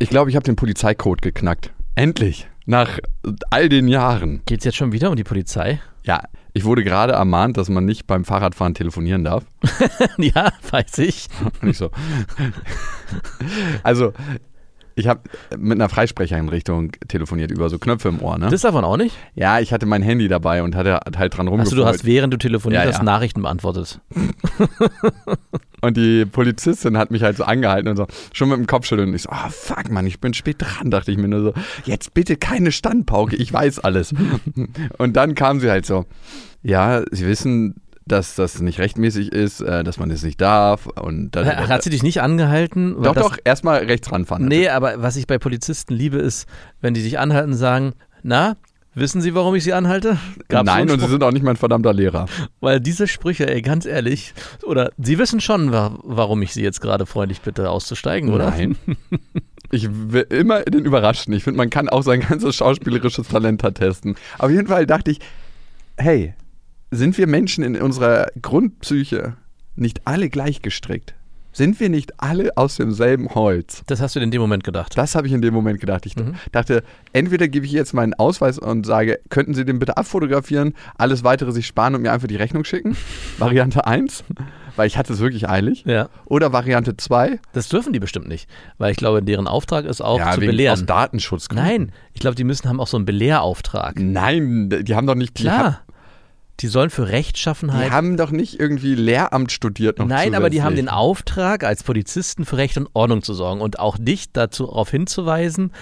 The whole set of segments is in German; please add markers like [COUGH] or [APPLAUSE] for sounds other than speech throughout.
Ich glaube, ich habe den Polizeicode geknackt. Endlich. Nach all den Jahren. Geht's jetzt schon wieder um die Polizei? Ja, ich wurde gerade ermahnt, dass man nicht beim Fahrradfahren telefonieren darf. [LAUGHS] ja, weiß ich. [LAUGHS] Und ich so. also, ich habe mit einer Freisprecheinrichtung telefoniert über so Knöpfe im Ohr, ne? Das davon auch nicht? ja, ich hatte mein Handy dabei und hatte halt dran rumgefeuert. Achso, du hast während du telefoniert Ja, hast ja. Nachrichten beantwortet. [LAUGHS] Und die Polizistin hat mich halt so angehalten und so, schon mit dem Kopfschütteln. Und ich so, ah, fuck, Mann, ich bin spät dran, dachte ich mir nur so, jetzt bitte keine Standpauke, ich weiß alles. [LAUGHS] und dann kam sie halt so, ja, Sie wissen, dass das nicht rechtmäßig ist, äh, dass man das nicht darf. Und da, Äh, Hat sie dich nicht angehalten? Doch, das, doch, erstmal rechts ranfahren. Nee, aber was ich bei Polizisten liebe, ist, wenn die dich anhalten und sagen, na, wissen Sie, warum ich Sie anhalte? Gab's Nein, und Sie sind auch nicht mein verdammter Lehrer. Weil diese Sprüche, ey, ganz ehrlich, oder Sie wissen schon, wa warum ich Sie jetzt gerade freundlich bitte auszusteigen, oder? Nein. Ich will immer den Überraschten. Ich finde, man kann auch sein ganzes schauspielerisches Talent da testen. Auf jeden Fall dachte ich, hey, sind wir Menschen in unserer Grundpsyche nicht alle gleich gestrickt? Sind wir nicht alle aus demselben Holz? Das hast du in dem Moment gedacht. Das habe ich in dem Moment gedacht. Ich dachte, entweder gebe ich jetzt meinen Ausweis und sage, könnten Sie den bitte abfotografieren, alles weitere sich sparen und mir einfach die Rechnung schicken? [LAUGHS] Variante 1, weil ich hatte es wirklich eilig. Ja. Oder Variante 2, Das dürfen die bestimmt nicht, weil ich glaube, deren Auftrag ist auch ja, zu wegen, belehren. aus Datenschutzgründen. Nein, ich glaube, die müssen haben auch so einen Belehrauftrag. Nein, die haben doch nicht. Klar. Die sollen für die Rechtschaffenheit. haben doch nicht irgendwie Lehramt studiert noch Nein, aber die haben den. Auftrag, als Polizisten für Recht und Ordnung zu sorgen und auch dich dazu darauf hinzuweisen,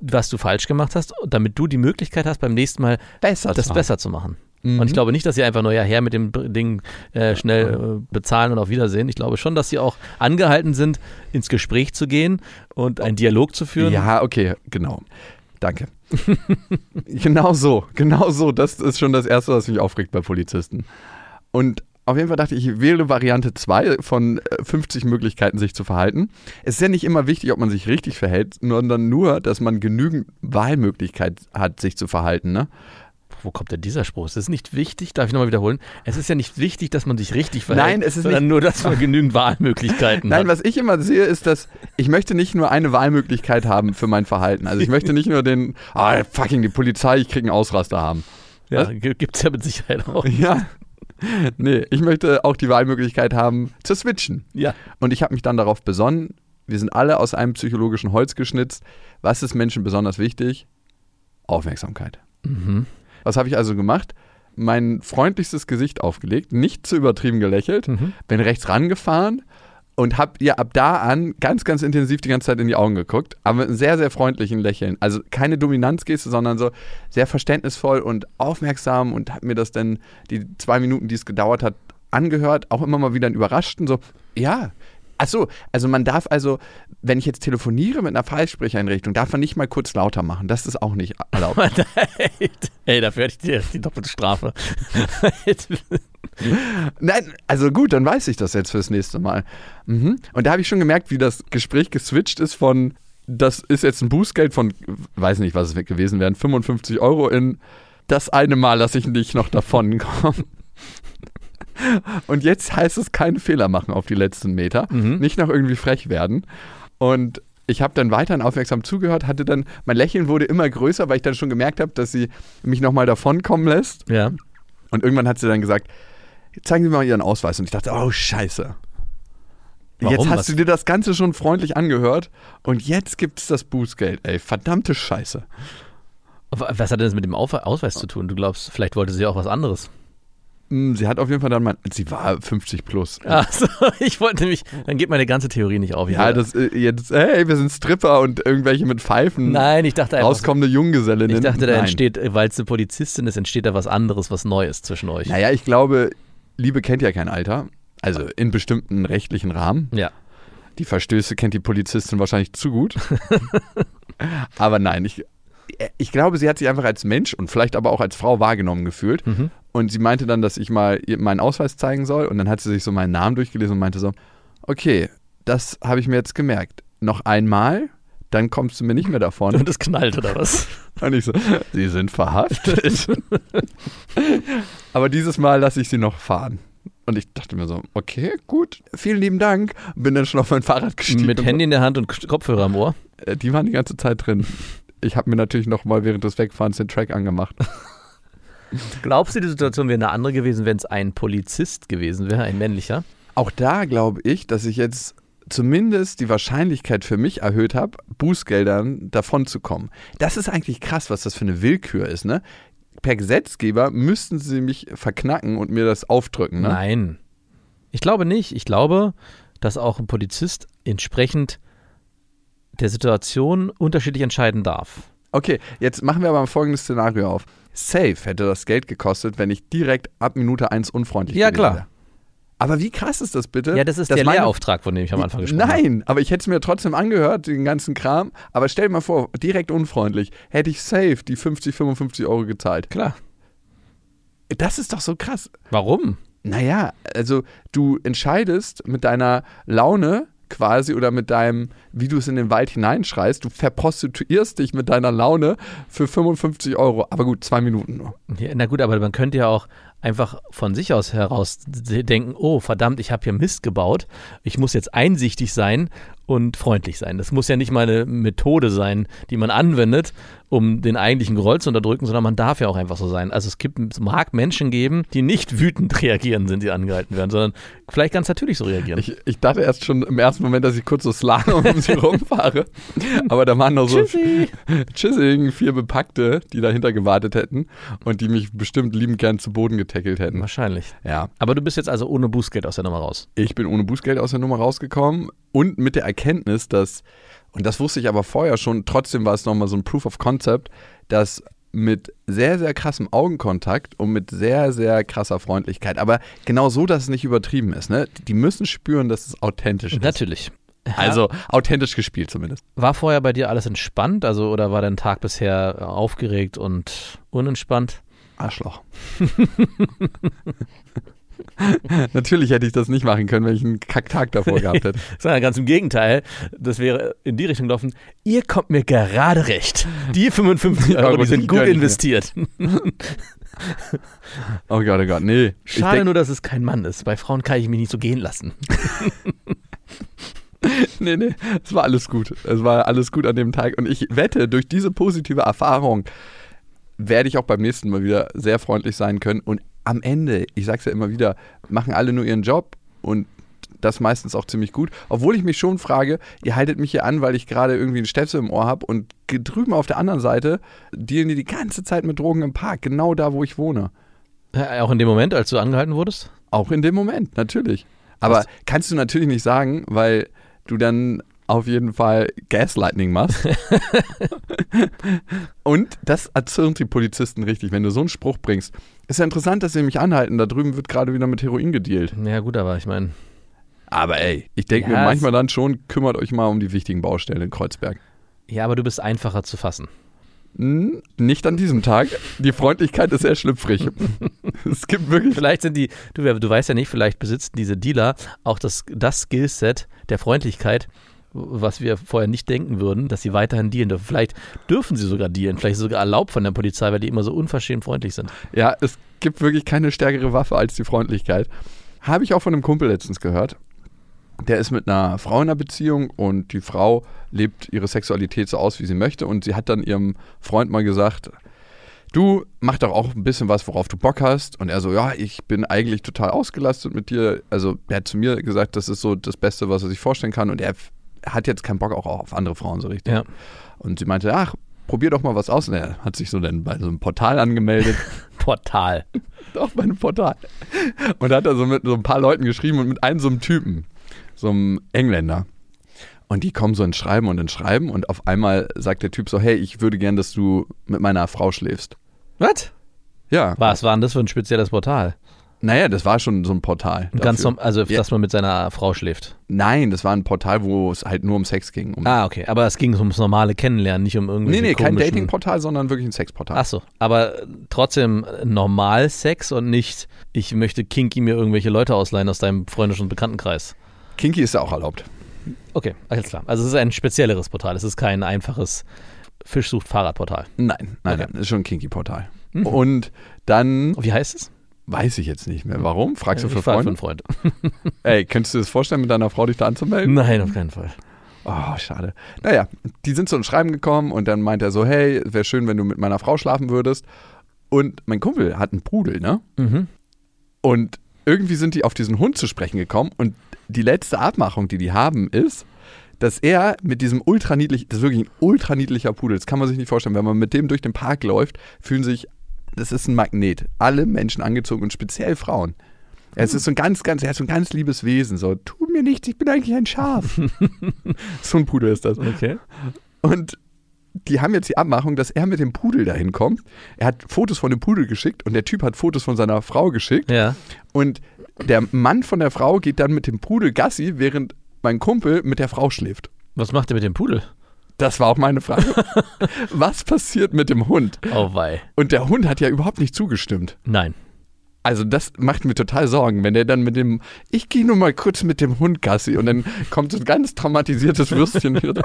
was du falsch gemacht hast, damit du die Möglichkeit hast, beim nächsten Mal Besser das machen. besser zu machen. Mhm. Und ich glaube nicht, dass sie einfach nur ja her mit dem Ding äh, schnell äh, bezahlen und auf Wiedersehen. Ich glaube schon, dass sie auch angehalten sind, ins Gespräch zu gehen und einen Dialog zu führen. Ja, okay, genau. Danke. [LAUGHS] genau so, genau so. Das ist schon das Erste, was mich aufregt bei Polizisten. Und auf jeden Fall dachte ich, ich wähle Variante 2 von äh, 50 Möglichkeiten, sich zu verhalten. Es ist ja nicht immer wichtig, ob man sich richtig verhält, sondern nur, dass man genügend Wahlmöglichkeit hat, sich zu verhalten. Ne? Wo kommt denn dieser Spruch? Es ist nicht wichtig, darf ich nochmal wiederholen? Es ist ja nicht wichtig, dass man sich richtig verhält, Nein, es ist sondern nicht- nur, dass man genügend Wahlmöglichkeiten Nein, hat. was ich immer sehe, ist, dass ich möchte nicht nur eine Wahlmöglichkeit haben für mein Verhalten. Also ich möchte nicht nur den, [LAUGHS] ah, fucking die Polizei, ich kriege einen Ausraster haben. Ja, gibt es ja mit Sicherheit auch. [LAUGHS] Ja. Nee, ich möchte auch die Wahlmöglichkeit haben, zu switchen. Ja. Und ich habe mich dann darauf besonnen, wir sind alle aus einem psychologischen Holz geschnitzt. Was ist Menschen besonders wichtig? Aufmerksamkeit. Mhm. Was habe ich also gemacht? Mein freundlichstes Gesicht aufgelegt, nicht zu übertrieben gelächelt, Mhm. bin rechts rangefahren und habe ihr ab da an ganz, ganz intensiv die ganze Zeit in die Augen geguckt, aber mit einem sehr, sehr freundlichen Lächeln. Also keine Dominanzgeste, sondern so sehr verständnisvoll und aufmerksam und habe mir das dann die zwei Minuten, die es gedauert hat, angehört, auch immer mal wieder einen überraschten, so, ja. Achso, also man darf also, wenn ich jetzt telefoniere mit einer Freisprecheinrichtung, darf man nicht mal kurz lauter machen. Das ist auch nicht erlaubt. [LAUGHS] Ey, dafür hätte ich die, die doppelte Strafe. Nein, also gut, dann weiß ich das jetzt fürs nächste Mal. Mhm. Und da habe ich schon gemerkt, wie das Gespräch geswitcht ist von, das ist jetzt ein Bußgeld von, weiß nicht, was es gewesen wären, 55 Euro in das eine Mal lasse ich dich noch davon kommen. Und jetzt heißt es keine Fehler machen auf die letzten Meter, nicht noch irgendwie frech werden. Und ich habe dann weiterhin aufmerksam zugehört, hatte dann, mein Lächeln wurde immer größer, weil ich dann schon gemerkt habe, dass sie mich nochmal davonkommen lässt. ja. Und irgendwann hat sie dann gesagt, zeigen Sie mir mal Ihren Ausweis. Und ich dachte, oh scheiße. Warum? Jetzt hast Was- du dir das Ganze schon freundlich angehört und jetzt gibt es das Bußgeld. Ey, verdammte Scheiße. Was hat denn das mit dem Ausweis zu tun? Du glaubst, vielleicht wollte sie auch was anderes. Hm, Sie hat auf jeden Fall dann mal, sie war 50 plus. [LAUGHS] Achso, ich wollte nämlich, dann geht meine ganze Theorie nicht auf. Ja, das äh, jetzt, hey, wir sind Stripper und irgendwelche mit Pfeifen. Nein, ich dachte einfach, Rauskommende Junggesellinnen. ich dachte, da Nein. entsteht, weil es eine Polizistin ist, entsteht da was anderes, was Neues zwischen euch. Naja, ich glaube, Liebe kennt ja kein Alter. Also in bestimmten rechtlichen Rahmen. Ja. Die Verstöße kennt die Polizistin wahrscheinlich zu gut. [LAUGHS] aber nein, ich, ich glaube, sie hat sich einfach als Mensch und vielleicht aber auch als Frau wahrgenommen gefühlt. Und sie meinte dann, dass ich mal meinen Ausweis zeigen soll. Und dann hat sie sich so meinen Namen durchgelesen und meinte so, okay, das habe ich mir jetzt gemerkt. Noch einmal, dann kommst du mir nicht mehr davon. Und es knallt, oder was? [LAUGHS] Und ich so, sie sind verhaftet. [LAUGHS] Aber dieses Mal lasse ich sie noch fahren. Und ich dachte mir so, okay, gut, vielen lieben Dank. Bin dann schon auf mein Fahrrad gestiegen. Mit Handy in der Hand und Kopfhörer am Ohr. Äh, Die waren die ganze Zeit drin. Ich habe mir natürlich noch mal während des Wegfahrens den Track angemacht. [LAUGHS] Glaubst du, die Situation wäre eine andere gewesen, wenn es ein Polizist gewesen wäre, ein männlicher? Auch da glaube ich, dass ich jetzt zumindest die Wahrscheinlichkeit für mich erhöht habe, Bußgeldern davon zu kommen. Das ist eigentlich krass, was das für eine Willkür ist, ne? Per Gesetzgeber müssten sie mich verknacken und mir das aufdrücken, ne? Nein. Ich glaube nicht. Ich glaube, dass auch ein Polizist entsprechend der Situation unterschiedlich entscheiden darf. Okay, jetzt machen wir aber mal folgendes Szenario auf. Safe hätte das Geld gekostet, wenn ich direkt ab Minute 1 unfreundlich Ja, gewesen klar. wäre. Aber wie krass ist das bitte? Ja, das ist der meine- Lehrauftrag, von dem ich am Anfang gesprochen habe. Nein, aber ich hätte es mir trotzdem angehört, den ganzen Kram. Aber stell dir mal vor, direkt unfreundlich, hätte ich safe die 50, 55 Euro gezahlt. Klar. Das ist doch so krass. Warum? Naja, also du entscheidest mit deiner Laune quasi oder mit deinem, wie du es in den Wald hineinschreist, du verprostituierst dich mit deiner Laune für 55 Euro. Aber gut, zwei Minuten nur. Ja, na gut, aber man könnte ja auch einfach von sich aus heraus denken, oh verdammt, ich habe hier Mist gebaut. Ich muss jetzt einsichtig sein und freundlich sein. Das muss ja nicht mal eine Methode sein, die man anwendet, um den eigentlichen Groll zu unterdrücken, sondern man darf ja auch einfach so sein. Also es gibt, es mag Menschen geben, die nicht wütend [LAUGHS] reagieren, sind sie angehalten werden, sondern vielleicht ganz natürlich so reagieren. Ich, ich dachte erst schon im ersten Moment, dass ich kurz so Slalom um sie [LAUGHS] rumfahre. Aber da waren noch so Tschüssi. [LAUGHS] Tschüssing, vier Bepackte, die dahinter gewartet hätten und die mich bestimmt liebend gern zu Boden getackelt hätten. Wahrscheinlich. Ja, Aber du bist jetzt also ohne Bußgeld aus der Nummer raus. ich bin ohne Bußgeld aus der Nummer rausgekommen und mit der Erkenntnis, dass, und das wusste ich aber vorher schon, trotzdem war es nochmal so ein Proof of Concept, dass mit sehr, sehr krassem Augenkontakt und mit sehr, sehr krasser Freundlichkeit, aber genau so, dass es nicht übertrieben ist. Ne? Die müssen spüren, dass es authentisch ist. Natürlich. [LAUGHS] Also authentisch gespielt zumindest. War vorher bei dir alles entspannt, also oder war dein Tag bisher aufgeregt und unentspannt? Arschloch. [LAUGHS] [LAUGHS] Natürlich hätte ich das nicht machen können, wenn ich einen Kacktag davor gehabt hätte. [LAUGHS] Sondern ganz im Gegenteil, das wäre in die Richtung gelaufen, ihr kommt mir gerade recht. Die 55 [LAUGHS] Euro, die sind gut investiert. Oh Gott, oh Gott, nee. Schade nur, dass es kein Mann ist. Bei Frauen kann ich mich nicht so gehen lassen. Nee, nee, es war alles gut. Es war alles gut an dem Tag. Und ich wette, durch diese positive Erfahrung werde ich auch beim nächsten Mal wieder sehr freundlich sein können. Und am Ende, ich sag's ja immer wieder, machen alle nur ihren Job und das meistens auch ziemlich gut. Obwohl ich mich schon frage, ihr haltet mich hier an, weil ich gerade irgendwie einen Stöpsel im Ohr habe und drüben auf der anderen Seite dealen die die ganze Zeit mit Drogen im Park, genau da, wo ich wohne. Äh, Auch in dem Moment, als du angehalten wurdest? Auch in dem Moment, natürlich. Aber Was? kannst du natürlich nicht sagen, weil du dann auf jeden Fall Gaslightning machst. [LAUGHS] [LAUGHS] Und das erzürnt die Polizisten richtig, wenn du so einen Spruch bringst. Ist ja interessant, dass sie mich anhalten. Da drüben wird gerade wieder mit Heroin gedealt. Ja, gut, aber ich meine, Aber ey, ich denke Ja, mir manchmal dann schon, kümmert euch mal um die wichtigen Baustellen in Kreuzberg. ja, aber du bist einfacher zu fassen. Hm, nicht an diesem Tag. Die Freundlichkeit ist sehr schlüpfrig. [LAUGHS] es gibt wirklich. Vielleicht sind die, du, du weißt ja nicht, vielleicht besitzen diese Dealer auch das, das Skillset der Freundlichkeit, was wir vorher nicht denken würden, dass sie weiterhin dealen dürfen. Vielleicht dürfen sie sogar dealen, vielleicht sogar erlaubt von der Polizei, weil die immer so unverschämt freundlich sind. Ja, es gibt wirklich keine stärkere Waffe als die Freundlichkeit. Habe ich auch von einem Kumpel letztens gehört. Der ist mit einer Frau in einer Beziehung und die Frau lebt ihre Sexualität so aus, wie sie möchte. Und sie hat dann ihrem Freund mal gesagt, du mach doch auch ein bisschen was, worauf du Bock hast. Und er so, ja, ich bin eigentlich total ausgelastet mit dir. Also er hat zu mir gesagt, das ist so das Beste, was er sich vorstellen kann. Und er hat jetzt keinen Bock auch auf andere Frauen so richtig. Ja. Und sie meinte, ach, probier doch mal was aus. Und er hat sich so dann bei so einem Portal angemeldet. [LAUGHS] Portal. [LAUGHS] auf meinem Portal. Und da hat er so mit so ein paar Leuten geschrieben und mit einem so einem Typen, so einem Engländer. Und die kommen so ins Schreiben und ins Schreiben und auf einmal sagt der Typ so, hey, ich würde gern, dass du mit meiner Frau schläfst. Was? Ja. Was war denn das für ein spezielles Portal? Naja, das war schon so ein Portal. Ganz dafür. norm- also, Ja. dass man mit seiner Frau schläft. Nein, das war ein Portal, wo es halt nur um Sex ging. Um Ah, okay. Aber es ging ums normale Kennenlernen, nicht um irgendwie. nee, nee, kein Dating-Portal, sondern wirklich ein Sexportal. Ach so, aber trotzdem normal Sex und nicht, ich möchte kinky mir irgendwelche Leute ausleihen aus deinem Freundes- und Bekanntenkreis. Kinky ist ja auch erlaubt. Okay, alles klar. Also es ist ein spezielleres Portal. Es ist kein einfaches Fischsucht-Fahrradportal. Nein, nein, Okay. nein, ist schon ein Kinky-Portal. Und dann Wie heißt es? Weiß ich jetzt nicht mehr. Warum? Fragst du Ich für Freunde? Freund. [LAUGHS] Ey, könntest du dir das vorstellen, mit deiner Frau dich da anzumelden? Nein, auf keinen Fall. Oh, schade. Naja, die sind so ein Schreiben gekommen und dann meint er so, hey, wäre schön, wenn du mit meiner Frau schlafen würdest. Und mein Kumpel hat einen Pudel, ne? Mhm. Und irgendwie sind die auf diesen Hund zu sprechen gekommen und die letzte Abmachung, die die haben, ist, dass er mit diesem ultraniedlich, das ist wirklich ein ultraniedlicher Pudel, das kann man sich nicht vorstellen, wenn man mit dem durch den Park läuft, fühlen sich, das ist ein Magnet, alle Menschen angezogen und speziell Frauen. Es ist so ein ganz, ganz, er hat so ein ganz liebes Wesen, so, tu mir nichts, ich bin eigentlich ein Schaf. [LAUGHS] so ein Pudel ist das. Okay. Und die haben jetzt die Abmachung, dass er mit dem Pudel dahin kommt. Er hat Fotos von dem Pudel geschickt und der Typ hat Fotos von seiner Frau geschickt. Ja. Und der Mann von der Frau geht dann mit dem Pudel Gassi, während mein Kumpel mit der Frau schläft. Was macht er mit dem Pudel? Das war auch meine Frage. [LAUGHS] Was passiert mit dem Hund? Oh wei. Und der Hund hat ja überhaupt nicht zugestimmt. Nein. Also das macht mir total Sorgen, wenn der dann mit dem, ich gehe nur mal kurz mit dem Hund Gassi und dann kommt so ein ganz traumatisiertes Würstchen wieder.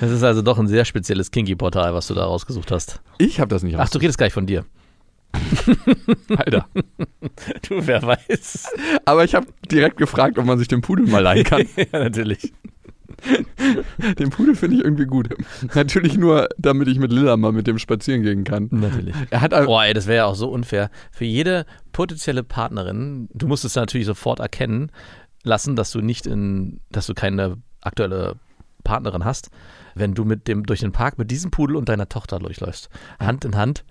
Das ist also doch ein sehr spezielles Kinky-Portal, was du da rausgesucht hast. Ich habe das nicht Ach, du redest gleich von dir. Alter. [LAUGHS] Du, wer weiß. Aber ich habe direkt gefragt, ob man sich den Pudel mal leihen kann. [LAUGHS] ja, natürlich. [LAUGHS] Den Pudel finde ich irgendwie gut. Natürlich nur, damit ich mit Lilla mal mit dem spazieren gehen kann. Natürlich. Er hat Boah, ey, das wäre ja auch so unfair. Für jede potenzielle Partnerin, du musst es natürlich sofort erkennen lassen, dass du nicht in, dass du keine aktuelle Partnerin hast, wenn du mit dem durch den Park mit diesem Pudel und deiner Tochter durchläufst. Hand in Hand.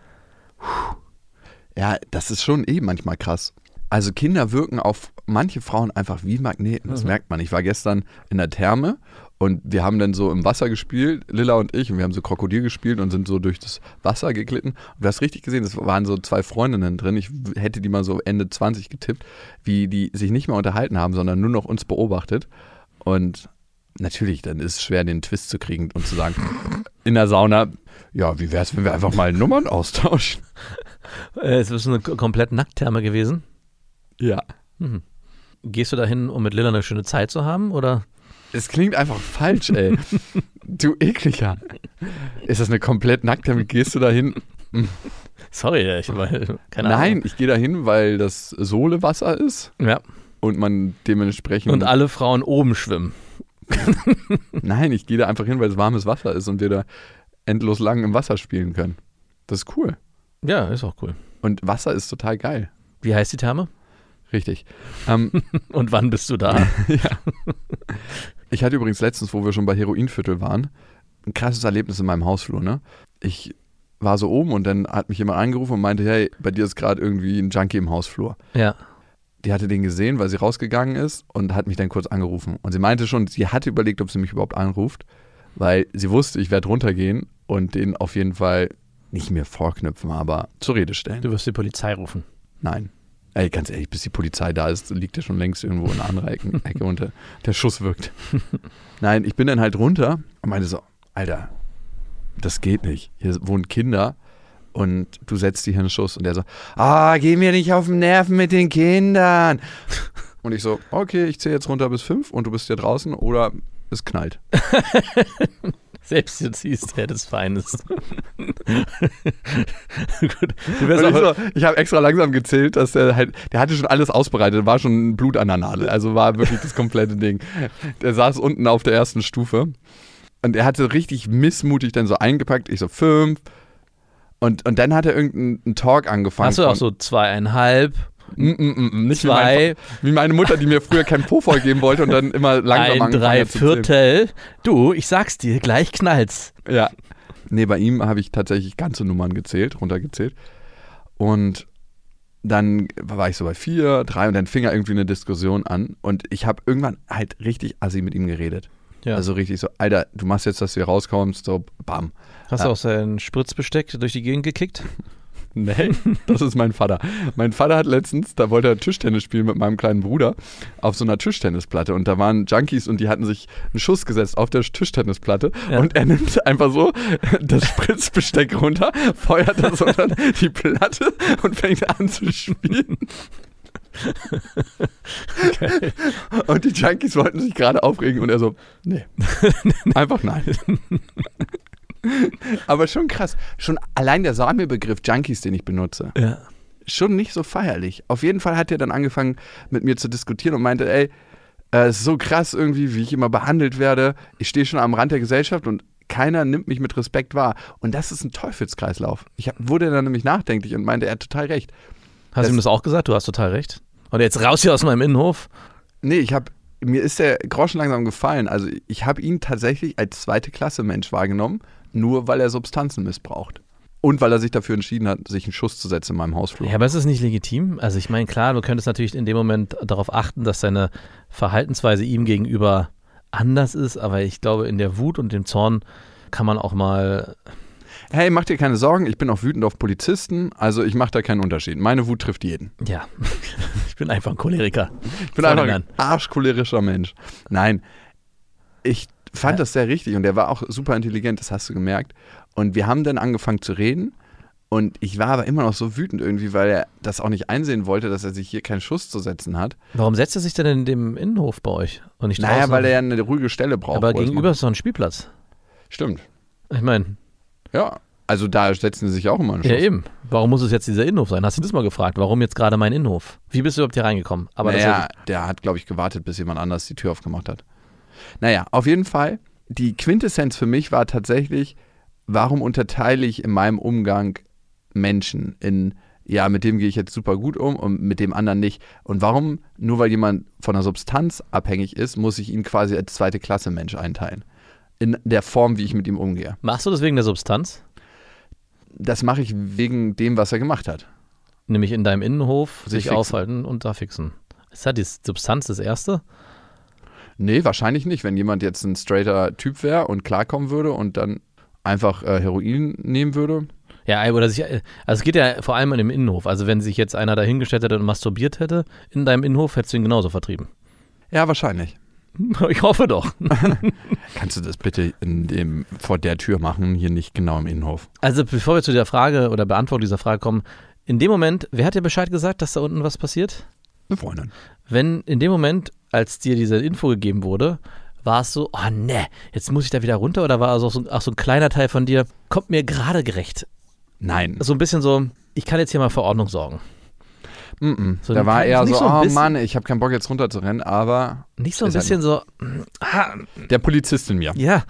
Ja, das ist schon eh manchmal krass. Also Kinder wirken auf manche Frauen einfach wie Magneten. Das merkt man. Ich war gestern in der Therme und wir haben dann so im Wasser gespielt, Lilla und ich, und wir haben so Krokodil gespielt und sind so durch das Wasser geglitten. Und du hast richtig gesehen, es waren so zwei Freundinnen drin. Ich hätte die mal so Ende 20 getippt, wie die sich nicht mehr unterhalten haben, sondern nur noch uns beobachtet. Und natürlich, dann ist es schwer, den Twist zu kriegen und zu sagen, [LAUGHS] in der Sauna, ja, wie wäre es, wenn wir einfach mal Nummern austauschen? Äh, es ist eine komplett Nacktherme gewesen. Ja. Gehst du dahin, um mit Lilla eine schöne Zeit zu haben? Oder? Es klingt einfach falsch, ey. du ekliger. Ist das eine komplett nackte? Gehst du da hin? Sorry, ich weil, keine Nein, Ahnung. ich gehe da hin, weil das Sohlewasser ist Ja. und man dementsprechend. Und alle Frauen oben schwimmen. Nein, ich gehe da einfach hin, weil es warmes Wasser ist und wir da endlos lang im Wasser spielen können. Das ist cool. Ja, ist auch cool. Und Wasser ist total geil. Wie heißt die Therme? Richtig. Ähm, [LAUGHS] Und wann bist du da? [LAUGHS] ich hatte übrigens letztens, wo wir schon bei Heroinviertel waren, ein krasses Erlebnis in meinem Hausflur. Ne? Ich war so oben und dann hat mich jemand angerufen und meinte, hey, bei dir ist gerade irgendwie ein Junkie im Hausflur. ja. die hatte den gesehen, weil sie rausgegangen ist und hat mich dann kurz angerufen. Und sie meinte schon, sie hatte überlegt, ob sie mich überhaupt anruft, weil sie wusste, ich werde runtergehen und den auf jeden Fall nicht mehr vorknüpfen, aber zur Rede stellen. Du wirst die Polizei rufen. Nein. Ey, ganz ehrlich, bis die Polizei da ist, liegt er schon längst irgendwo in einer anderen Ecke, [LAUGHS] und der, der Schuss wirkt. [LAUGHS] Nein, ich bin dann halt runter und meinte so, Alter, das geht nicht. Hier wohnen Kinder und du setzt die hier einen Schuss. Und der so, ah, geh mir nicht auf den Nerven mit den Kindern. [LAUGHS] Und ich so, okay, ich zähle jetzt runter bis fünf und du bist hier draußen oder es knallt. [LAUGHS] Selbst ziehst der des Feindes. [LAUGHS] Gut. Ich so, ich habe extra langsam gezählt, dass der halt, der hatte schon alles ausbereitet, war schon Blut an der Nadel, also war wirklich das komplette Ding. Der saß unten auf der ersten Stufe und er hatte richtig missmutig dann so eingepackt, ich so fünf und, und dann hat er irgendeinen Talk angefangen. hast du auch so zweieinhalb, Mm, mm, mm, mm, nicht zwei, Wie, mein, wie meine Mutter, die mir früher kein Po vollgeben [LAUGHS] wollte und dann immer langsam ein angefangen drei hat zu zählen. Viertel. Du, ich sag's dir, gleich knallt's. Ja. Nee, bei ihm habe ich tatsächlich ganze Nummern gezählt, runtergezählt. Und dann war ich so bei vier, drei und dann fing er irgendwie eine Diskussion an. Und ich habe irgendwann halt richtig assi mit ihm geredet. Ja. Also richtig so, Alter, du machst jetzt, dass du hier rauskommst, so bam. Hast Ja. du auch sein Spritzbesteck durch die Gegend gekickt? [LAUGHS] [LAUGHS] Nee, das ist mein Vater. Mein Vater hat letztens, da wollte er Tischtennis spielen mit meinem kleinen Bruder auf so einer Tischtennisplatte und da waren Junkies und die hatten sich einen Schuss gesetzt auf der Tischtennisplatte Ja. und er nimmt einfach so das Spritzbesteck runter, feuert das unter die Platte und fängt an zu spielen. Und die Junkies wollten sich gerade aufregen und er so, nee. [LAUGHS] Einfach nein. [LAUGHS] Aber schon krass. Schon allein der Sammelbegriff Junkies, den ich benutze, Ja. schon nicht so feierlich. Auf jeden Fall hat er dann angefangen mit mir zu diskutieren und meinte, ey, äh, es ist so krass irgendwie, wie ich immer behandelt werde. Ich stehe schon am Rand der Gesellschaft und keiner nimmt mich mit Respekt wahr. Und das ist ein Teufelskreislauf. Ich wurde dann nämlich nachdenklich und meinte, er hat total recht. Hast du ihm das auch gesagt? Du hast total recht. Und jetzt raus hier aus meinem Innenhof. Nee, ich habe mir ist der Groschen langsam gefallen. Also ich habe ihn tatsächlich als zweite Klasse Mensch wahrgenommen, nur weil er Substanzen missbraucht. Und weil er sich dafür entschieden hat, sich einen Schuss zu setzen in meinem Hausflur. Ja, aber ist es nicht legitim? Also ich meine, klar, du könntest natürlich in dem Moment darauf achten, dass deine Verhaltensweise ihm gegenüber anders ist, aber ich glaube, in der Wut und dem Zorn kann man auch mal. Hey, mach dir keine Sorgen, ich bin auch wütend auf Polizisten, also ich mache da keinen Unterschied. Meine Wut trifft jeden. Ja, [LAUGHS] ich bin einfach ein Choleriker. Ich bin einfach ein arschcholerischer Mensch. Nein, ich fand das sehr richtig und der war auch super intelligent, das hast du gemerkt. Und wir haben dann angefangen zu reden und ich war aber immer noch so wütend irgendwie, weil er das auch nicht einsehen wollte, dass er sich hier keinen Schuss zu setzen hat. Warum setzt er sich denn in dem Innenhof bei euch und nicht Naja, draußen? weil er ja eine ruhige Stelle braucht. aber er gegenüber ist doch ein Spielplatz. Stimmt. Ich meine, Ja. Also da setzen sie sich auch immer einen Schuss. ja eben. Warum muss es jetzt dieser Innenhof sein? Hast du das mal gefragt? Warum jetzt gerade mein Innenhof? Wie bist du überhaupt hier reingekommen? Aber naja, ja, der hat, glaube ich, gewartet, bis jemand anders die Tür aufgemacht hat. Naja, auf jeden Fall, die Quintessenz für mich war tatsächlich, warum unterteile ich in meinem Umgang Menschen in, ja, mit dem gehe ich jetzt super gut um und mit dem anderen nicht. Und warum, nur weil jemand von einer Substanz abhängig ist, muss ich ihn quasi als zweite Klasse Mensch einteilen. In der Form, wie ich mit ihm umgehe. Machst du das wegen der Substanz? Das mache ich wegen dem, was er gemacht hat. Nämlich in deinem Innenhof Sich sich, aufhalten und da fixen. Ist halt die Substanz das Erste? Nee, wahrscheinlich nicht. Wenn jemand jetzt ein straighter Typ wäre und klarkommen würde und dann einfach äh, Heroin nehmen würde. Ja, oder sich, also es geht ja vor allem in dem Innenhof. Also wenn sich jetzt einer dahingestellt hätte und masturbiert hätte in deinem Innenhof, hättest du ihn genauso vertrieben. Ja, wahrscheinlich. [LAUGHS] Ich hoffe doch. [LAUGHS] Kannst du das bitte in dem, vor der Tür machen, hier nicht genau im Innenhof? Also bevor wir zu der Frage oder Beantwortung dieser Frage kommen, in dem Moment, wer hat dir Bescheid gesagt, dass da unten was passiert? Eine Freundin. Wenn in dem Moment, als dir diese Info gegeben wurde, war es so, oh ne, jetzt muss ich da wieder runter oder war also auch so, auch so ein kleiner Teil von dir, kommt mir gerade gerecht. Nein. So ein bisschen so, ich kann jetzt hier mal für Ordnung sorgen. Mm -mm. So da ein war eher so, so ein oh bisschen- Mann, ich habe keinen Bock jetzt runterzurennen, aber Nicht so ein halt bisschen so, ah, der Polizist in mir. ja.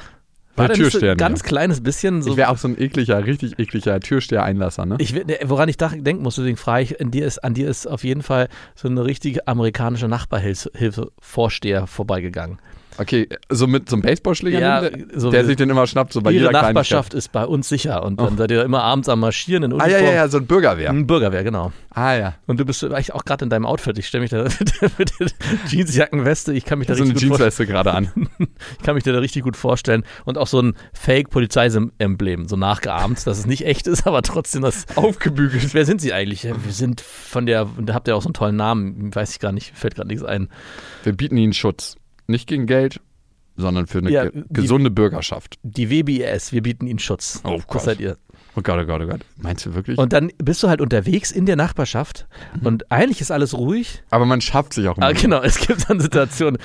Der War so Türsteher ein in ganz kleines bisschen so. Ich wäre auch so ein ekliger, richtig ekliger Türsteher-Einlasser, ne? Ich, ne, woran ich denken muss, deswegen frage ich, an dir, ist, an dir ist auf jeden Fall so eine richtige amerikanische Nachbarhilfe-Vorsteher vorbeigegangen. Okay, so mit so einem Baseballschläger, Ja, der, so der sich den immer schnappt, so bei Ihre jeder Nachbarschaft ist bei uns sicher und dann seid ihr immer abends am Marschieren in. Uniform. Ah, ja, ja, ja, so ein Bürgerwehr. Ein Bürgerwehr, genau. Ah, ja. Und du bist eigentlich auch gerade in deinem Outfit. Ich stelle mich da [LAUGHS] mit der Jeansjackenweste, ich kann mich da So eine richtig gut vorstellen. Jeansweste gerade an. [LAUGHS] Ich kann mich da richtig gut vorstellen. Und auch so ein Fake-Polizeiemblem, so nachgeahmt, dass es nicht echt ist, [LAUGHS] aber trotzdem das. Aufgebügelt. Wer sind sie eigentlich? Wir sind von der, da habt ihr auch so einen tollen Namen, weiß ich gar nicht, fällt gerade nichts ein. Wir bieten ihnen Schutz. Nicht gegen Geld, sondern für eine Ja, ge gesunde Bürgerschaft. Die WBS, wir bieten ihnen Schutz. Oh Gott. Das seid ihr. Oh Gott, oh Gott, oh Gott. Meinst du wirklich? Und dann bist du halt unterwegs in der Nachbarschaft und eigentlich ist alles ruhig. Aber man schafft sich auch immer. Ah, genau, es gibt dann Situationen.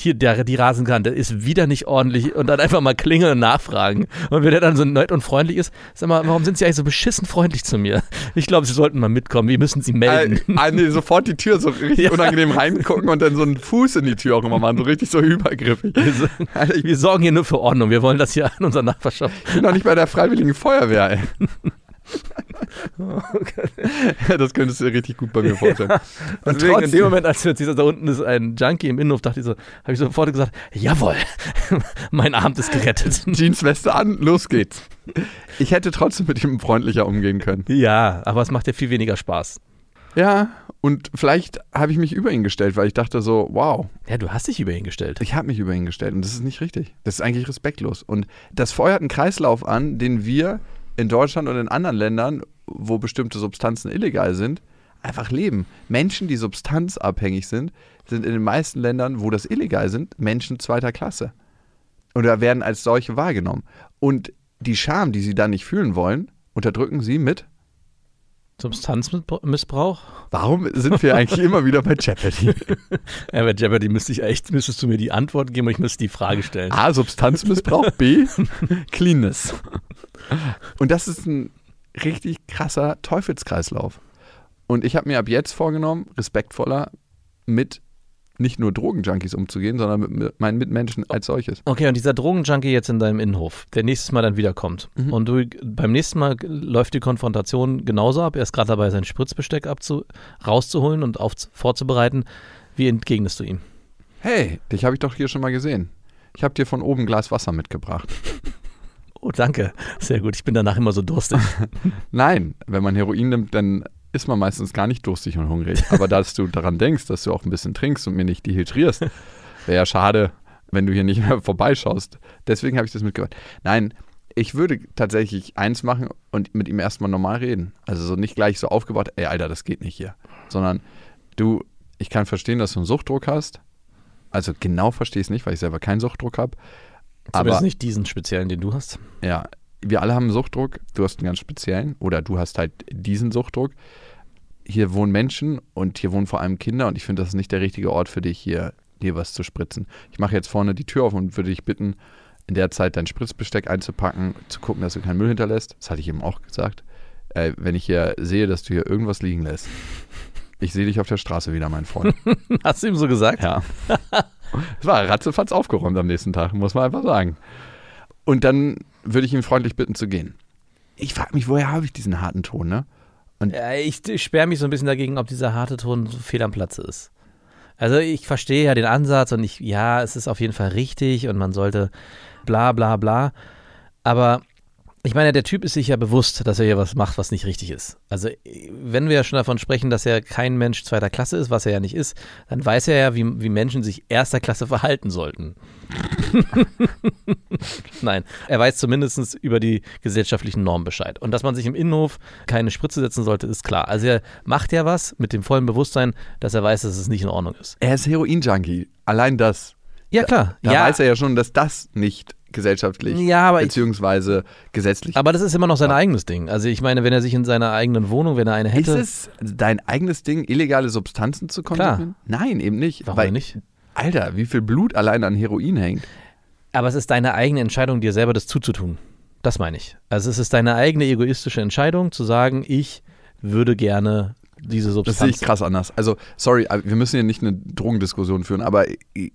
Hier, der, die Rasenkante ist wieder nicht ordentlich und dann einfach mal klingeln und nachfragen. Und wenn der dann so nett und freundlich ist, sag mal, warum sind Sie eigentlich so beschissen freundlich zu mir? Ich glaube, Sie sollten mal mitkommen, wir müssen Sie melden. Ah, ah, nee, sofort die Tür so richtig [LAUGHS] Ja. unangenehm reingucken und dann so einen Fuß in die Tür auch immer machen, so richtig so übergriffig. Wir, wir sorgen hier nur für Ordnung, wir wollen das hier in unserer Nachbarschaft. Ich bin noch nicht bei der Freiwilligen Feuerwehr, ey. [LAUGHS] das könntest du dir richtig gut bei mir vorstellen. Und Deswegen in dem trotzdem- Moment, als wir jetzt da unten ist ein Junkie im Innenhof, dachte ich so, habe ich sofort gesagt, jawohl, [LAUGHS] mein Abend ist gerettet. Jeansweste an, los geht's. Ich hätte trotzdem mit ihm freundlicher umgehen können. Ja, aber es macht ja viel weniger Spaß. Ja, und vielleicht habe ich mich über ihn gestellt, weil ich dachte so, wow, Ja, du hast dich über ihn gestellt. ich habe mich über ihn gestellt und das ist nicht richtig. Das ist eigentlich respektlos. Und das feuert einen Kreislauf an, den wir in Deutschland und in anderen Ländern wo bestimmte Substanzen illegal sind, einfach leben. Menschen, die substanzabhängig sind, sind in den meisten Ländern, wo das illegal sind, Menschen zweiter Klasse. Oder werden als solche wahrgenommen. Und die Scham, die sie dann nicht fühlen wollen, unterdrücken sie mit. Substanzmissbrauch? Warum sind wir eigentlich immer wieder bei Jeopardy? [LAUGHS] Ja, bei Jeopardy müsste ich echt, müsstest du mir die Antwort geben und ich müsste die Frage stellen. A. Substanzmissbrauch, B. [LAUGHS] Cleanness. Und das ist ein richtig krasser Teufelskreislauf. Und ich habe mir ab jetzt vorgenommen, respektvoller mit nicht nur Drogenjunkies umzugehen, sondern mit, mit meinen Mitmenschen als solches. Okay, und dieser Drogenjunkie jetzt in deinem Innenhof, der nächstes Mal dann wiederkommt. Mhm. Und du beim nächsten Mal läuft die Konfrontation genauso ab. Er ist gerade dabei, sein Spritzbesteck abzu rauszuholen und auf, vorzubereiten. Wie entgegnest du ihm? Hey, dich habe ich doch hier schon mal gesehen. Ich habe dir von oben ein Glas Wasser mitgebracht. Oh, danke. Sehr gut. Ich bin danach immer so durstig. [LAUGHS] Nein, wenn man Heroin nimmt, dann ist man meistens gar nicht durstig und hungrig. Aber [LAUGHS] dass du daran denkst, dass du auch ein bisschen trinkst und mir nicht dehydrierst, wäre ja schade, wenn du hier nicht mehr [LAUGHS] vorbeischaust. Deswegen habe ich das mitgebracht. Nein, ich würde tatsächlich eins machen und mit ihm erstmal normal reden. Also so nicht gleich so aufgebaut, ey Alter, das geht nicht hier. Sondern du, ich kann verstehen, dass du einen Suchtdruck hast. Also genau verstehe ich es nicht, weil ich selber keinen Suchtdruck habe. Aber nicht diesen speziellen, den du hast. ja, wir alle haben Suchtdruck. Du hast einen ganz speziellen oder du hast halt diesen Suchtdruck. Hier wohnen Menschen und hier wohnen vor allem Kinder und ich finde, das ist nicht der richtige Ort für dich, hier, hier was zu spritzen. Ich mache jetzt vorne die Tür auf und würde dich bitten, in der Zeit dein Spritzbesteck einzupacken, zu gucken, dass du keinen Müll hinterlässt. Das hatte ich eben auch gesagt. Äh, wenn ich hier sehe, dass du hier irgendwas liegen lässt. Ich sehe dich auf der Straße wieder, mein Freund. [LAUGHS] Hast du ihm so gesagt? Ja. Es war ratzefatz aufgeräumt am nächsten Tag, muss man einfach sagen. Und dann würde ich ihn freundlich bitten zu gehen. Ich frage mich, woher habe ich diesen harten Ton, ne? Ja, ich, ich sperre mich so ein bisschen dagegen, ob dieser harte Ton so fehl am Platze ist. Also ich verstehe ja den Ansatz und ich, ja, es ist auf jeden Fall richtig und man sollte bla bla bla. Aber ich meine, der Typ ist sich ja bewusst, dass er hier was macht, was nicht richtig ist. Also wenn wir ja schon davon sprechen, dass er kein Mensch zweiter Klasse ist, was er ja nicht ist, dann weiß er ja, wie, wie Menschen sich erster Klasse verhalten sollten. [LAUGHS] Nein, er weiß zumindest über die gesellschaftlichen Normen Bescheid. Und dass man sich im Innenhof keine Spritze setzen sollte, ist klar. Also er macht ja was mit dem vollen Bewusstsein, dass er weiß, dass es nicht in Ordnung ist. Er ist Heroin-Junkie. Allein das. Ja, klar. Da ja, weiß er ja schon, dass das nicht gesellschaftlich Ja, aber ich- beziehungsweise gesetzlich aber das ist immer noch sein eigenes Ding. Also ich meine, wenn er sich in seiner eigenen Wohnung, wenn er eine Ist hätte. es dein eigenes Ding, illegale Substanzen zu konsumieren? Nein, eben nicht. Warum weil, nicht? Alter, wie viel Blut allein an Heroin hängt. Aber es ist deine eigene Entscheidung, dir selber das zuzutun. Das meine ich. Also es ist deine eigene egoistische Entscheidung, zu sagen, ich würde gerne diese Das Substanz. sehe ich krass anders. Also, sorry, wir müssen hier nicht eine Drogendiskussion führen, aber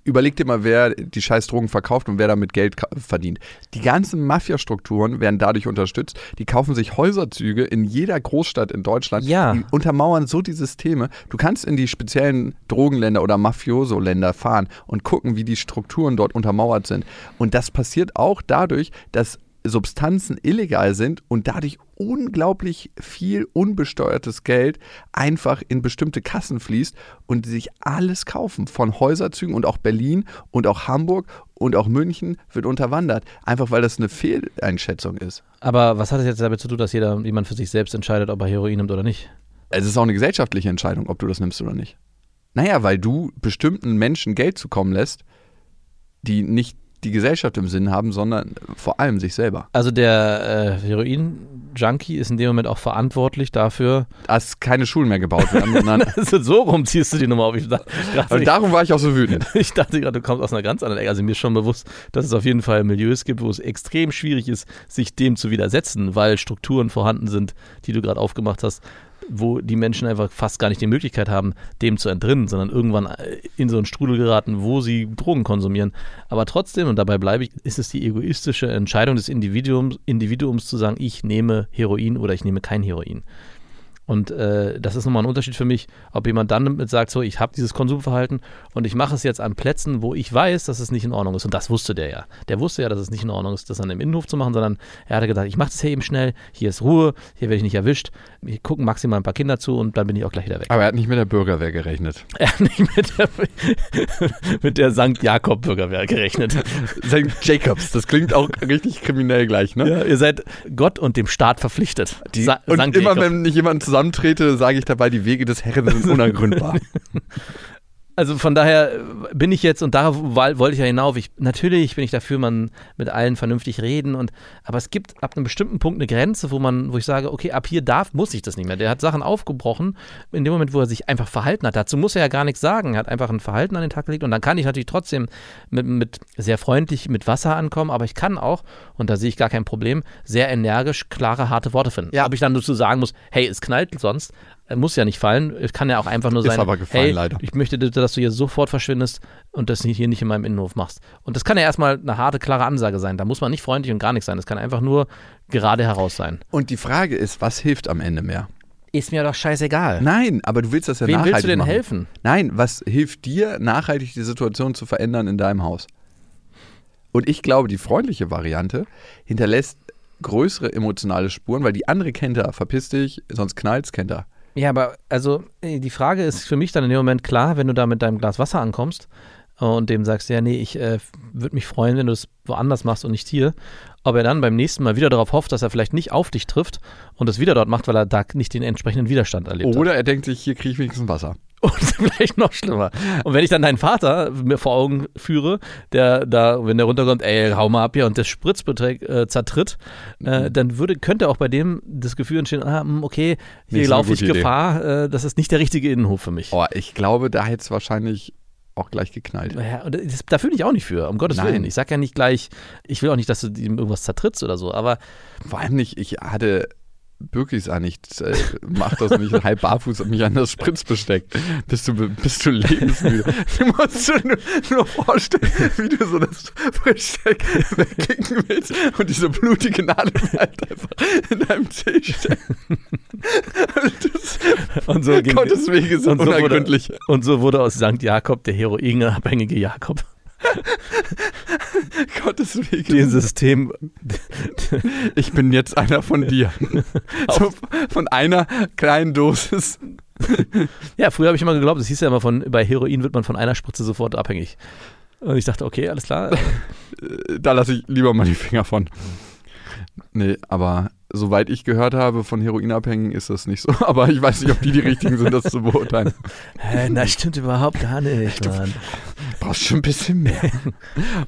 überleg dir mal, wer die scheiß Drogen verkauft und wer damit Geld verdient. Die ganzen Mafia-Strukturen werden dadurch unterstützt. Die kaufen sich Häuserzüge in jeder Großstadt in Deutschland. Ja. Die untermauern so die Systeme. Du kannst in die speziellen Drogenländer oder Mafioso-Länder fahren und gucken, wie die Strukturen dort untermauert sind. Und das passiert auch dadurch, dass Substanzen illegal sind und dadurch unglaublich viel unbesteuertes Geld einfach in bestimmte Kassen fließt und die sich alles kaufen. Von Häuserzügen und auch Berlin und auch Hamburg und auch München wird unterwandert. Einfach weil das eine Fehleinschätzung ist. Aber was hat es jetzt damit zu tun, dass jeder jemand für sich selbst entscheidet, ob er Heroin nimmt oder nicht? Es ist auch eine gesellschaftliche Entscheidung, ob du das nimmst oder nicht. Naja, weil du bestimmten Menschen Geld zukommen lässt, die nicht die Gesellschaft im Sinn haben, sondern vor allem sich selber. Also der äh, Heroin-Junkie ist in dem Moment auch verantwortlich dafür. Dass keine Schulen mehr gebaut werden, [LAUGHS] sondern. Also so rum ziehst du die Nummer auf. Ich dachte, Und darum war ich auch so wütend. [LAUGHS] Ich dachte gerade, du kommst aus einer ganz anderen Ecke. Also mir ist schon bewusst, dass es auf jeden Fall Milieus gibt, wo es extrem schwierig ist, sich dem zu widersetzen, weil Strukturen vorhanden sind, die du gerade aufgemacht hast, wo die Menschen einfach fast gar nicht die Möglichkeit haben, dem zu entrinnen, sondern irgendwann äh, in so einen Strudel geraten, wo sie Drogen konsumieren. Aber trotzdem, und dabei bleibe ich, ist es die egoistische Entscheidung des Individuums, Individuums zu sagen, ich nehme Heroin oder ich nehme kein Heroin. Und äh, das ist nochmal ein Unterschied für mich, ob jemand dann damit sagt, so, ich habe dieses Konsumverhalten und ich mache es jetzt an Plätzen, wo ich weiß, dass es nicht in Ordnung ist. Und das wusste der ja. Der wusste ja, dass es nicht in Ordnung ist, das an dem Innenhof zu machen, sondern er hatte gesagt, ich mache das hier eben schnell, hier ist Ruhe, hier werde ich nicht erwischt, hier gucken maximal ein paar Kinder zu und dann bin ich auch gleich wieder weg. Aber er hat nicht mit der Bürgerwehr gerechnet. [LAUGHS] Er hat nicht mit der, [LAUGHS] mit der St. Jakob-Bürgerwehr gerechnet. [LAUGHS] St. Jacobs, das klingt auch richtig kriminell gleich, ne? Ja, ihr seid Gott und dem Staat verpflichtet. Die, Sa- und Sankt immer Jakob. wenn ich jemanden zusammentrete, sage ich dabei, die Wege des Herrn sind [LAUGHS] unergründbar. Also von daher äh, bin ich jetzt, und darauf wa- wollte ich ja hinauf, ich, natürlich bin ich dafür, man mit allen vernünftig reden, und aber es gibt ab einem bestimmten Punkt eine Grenze, wo man, wo ich sage, okay, ab hier darf, muss ich das nicht mehr. Der hat Sachen aufgebrochen, in dem Moment, wo er sich einfach verhalten hat. Dazu muss er ja gar nichts sagen. Er hat einfach ein Verhalten an den Tag gelegt und dann kann ich natürlich trotzdem mit, mit sehr freundlich mit Wasser ankommen, aber ich kann auch, und da sehe ich gar kein Problem, sehr energisch klare, harte Worte finden. Ja. Ob ich dann dazu sagen muss, hey, es knallt sonst, muss ja nicht fallen. Es kann ja auch einfach nur Ist sein, aber gefallen, hey, leider. ich möchte, dass du hier sofort verschwindest und das hier nicht in meinem Innenhof machst. Und das kann ja erstmal eine harte, klare Ansage sein. Da muss man nicht freundlich und gar nichts sein. Das kann einfach nur gerade heraus sein. Und die Frage ist, was hilft am Ende mehr? Ist mir doch scheißegal. Nein, aber du willst das ja Wem nachhaltig willst du denn machen. helfen? Nein, was hilft dir, nachhaltig die Situation zu verändern in deinem Haus? Und ich glaube, die freundliche Variante hinterlässt größere emotionale Spuren, weil die andere kennt er, verpiss dich, sonst knallt's, kennt er. Ja, aber also äh, die Frage ist für mich dann in dem Moment klar, wenn du da mit deinem Glas Wasser ankommst und dem sagst, ja, nee, ich äh, würde mich freuen, wenn du es woanders machst und nicht hier. Ob er dann beim nächsten Mal wieder darauf hofft, dass er vielleicht nicht auf dich trifft und es wieder dort macht, weil er da nicht den entsprechenden Widerstand erlebt hat. Oder er denkt sich, hier kriege ich wenigstens Wasser. [LAUGHS] Und vielleicht noch schlimmer. Und wenn ich dann deinen Vater mir vor Augen führe, der da, wenn der runterkommt, ey, hau mal ab hier und das Spritzbetrag äh, zertritt, äh, dann würde, könnte auch bei dem das Gefühl entstehen, ah, hm, okay, hier laufe ich. Gefahr, äh, das ist nicht der richtige Innenhof für mich. Oh, ich glaube, da hätte es wahrscheinlich auch gleich geknallt. Ja, das, da fühle ich auch nicht für, um Gottes Nein. Willen. Ich sag ja nicht gleich, ich will auch nicht, dass du ihm irgendwas zertrittst oder so, aber Vor allem nicht, ich hatte Birkis an, ich äh, mach das nicht halb barfuß und mich an das Spritzbesteck. Bist du, bist du lebensmüde. [LAUGHS] Du musst dir nur, nur vorstellen, wie du so das Besteck wegkicken willst und diese blutige Nadel bleibt einfach in deinem Zeh stecken. [LAUGHS] Und so [LAUGHS] ging Gottes Wege sind und so wurde- unergründlich. Und so wurde aus St. Jakob der heroinabhängige Jakob. [LAUGHS] Gottes Wege. Dem System Ich bin jetzt einer von dir. So, von einer kleinen Dosis. Ja, früher habe ich immer geglaubt, es hieß ja immer von, bei Heroin wird man von einer Spritze sofort abhängig. Und ich dachte, okay, alles klar. Äh, Da lasse ich lieber mal die Finger von. Nee, aber soweit ich gehört habe, von Heroinabhängigen ist das nicht so. [LAUGHS] Aber ich weiß nicht, ob die die richtigen sind, das zu beurteilen. [LAUGHS] Hä, das stimmt überhaupt gar nicht, [LAUGHS] Mann. Brauchst schon ein bisschen mehr.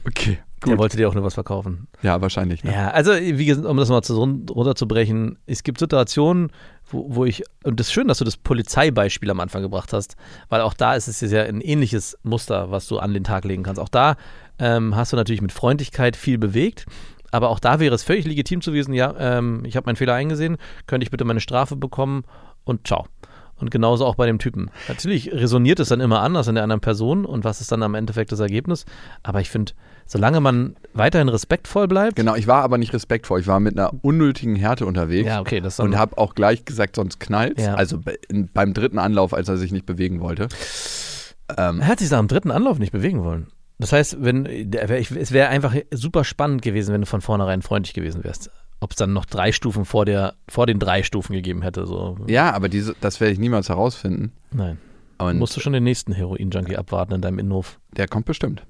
Okay, Der gut. wollte dir auch nur was verkaufen. Ja, wahrscheinlich. Ne? Ja, also wie gesagt, um das mal zu, runterzubrechen, es gibt Situationen, wo, wo ich, und das ist schön, dass du das Polizeibeispiel am Anfang gebracht hast, weil auch da ist es ja ein ähnliches Muster, was du an den Tag legen kannst. Auch da ähm, hast du natürlich mit Freundlichkeit viel bewegt. Aber auch da wäre es völlig legitim zu wissen, ja, ähm, ich habe meinen Fehler eingesehen, könnte ich bitte meine Strafe bekommen und ciao. Und genauso auch bei dem Typen. Natürlich resoniert es dann immer anders in der anderen Person und was ist dann am Endeffekt das Ergebnis. Aber ich finde, solange man weiterhin respektvoll bleibt, Genau, ich war aber nicht respektvoll. Ich war mit einer unnötigen Härte unterwegs. Ja, okay, das Und habe auch gleich gesagt, sonst knallt Ja. Also beim dritten Anlauf, als er sich nicht bewegen wollte. Ähm, Er hat sich da am dritten Anlauf nicht bewegen wollen. Das heißt, wenn ich, es wäre einfach super spannend gewesen, wenn du von vornherein freundlich gewesen wärst. Ob es dann noch drei Stufen vor der, vor den drei Stufen gegeben hätte. So. ja, aber diese, das werde ich niemals herausfinden. Nein. Und Musst du schon den nächsten Heroin-Junkie abwarten in deinem Innenhof. Der kommt bestimmt.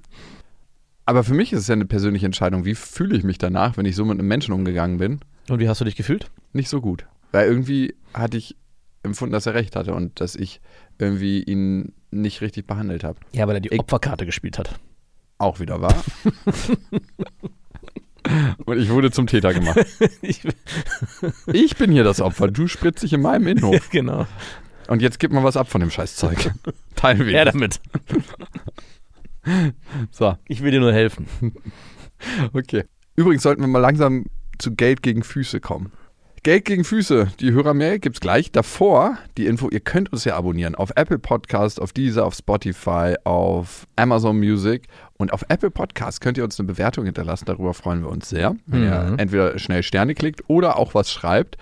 Aber für mich ist es ja eine persönliche Entscheidung. Wie fühle ich mich danach, wenn ich so mit einem Menschen umgegangen bin? Und wie hast du dich gefühlt? Nicht so gut. Weil irgendwie hatte ich empfunden, dass er recht hatte und dass ich irgendwie ihn nicht richtig behandelt habe. Ja, weil er die Ich- Opferkarte gespielt hat. Auch wieder wahr. [LAUGHS] und ich wurde zum Täter gemacht. [LAUGHS] Ich, bin hier das Opfer. Du spritzt dich in meinem Innenhof. genau. Und jetzt gib mal was ab von dem Scheißzeug. [LAUGHS] Teilweise. Ja, damit. so, Ich will dir nur helfen. okay. Übrigens sollten wir mal langsam zu Geld gegen Füße kommen. Geld gegen Füße, die Hörermail gibt's gleich. Davor die Info, ihr könnt uns ja abonnieren auf Apple Podcast, auf Deezer, auf Spotify, auf Amazon Music und auf Apple Podcast könnt ihr uns eine Bewertung hinterlassen. Darüber freuen wir uns sehr, wenn ihr Mhm. entweder schnell Sterne klickt oder auch was schreibt.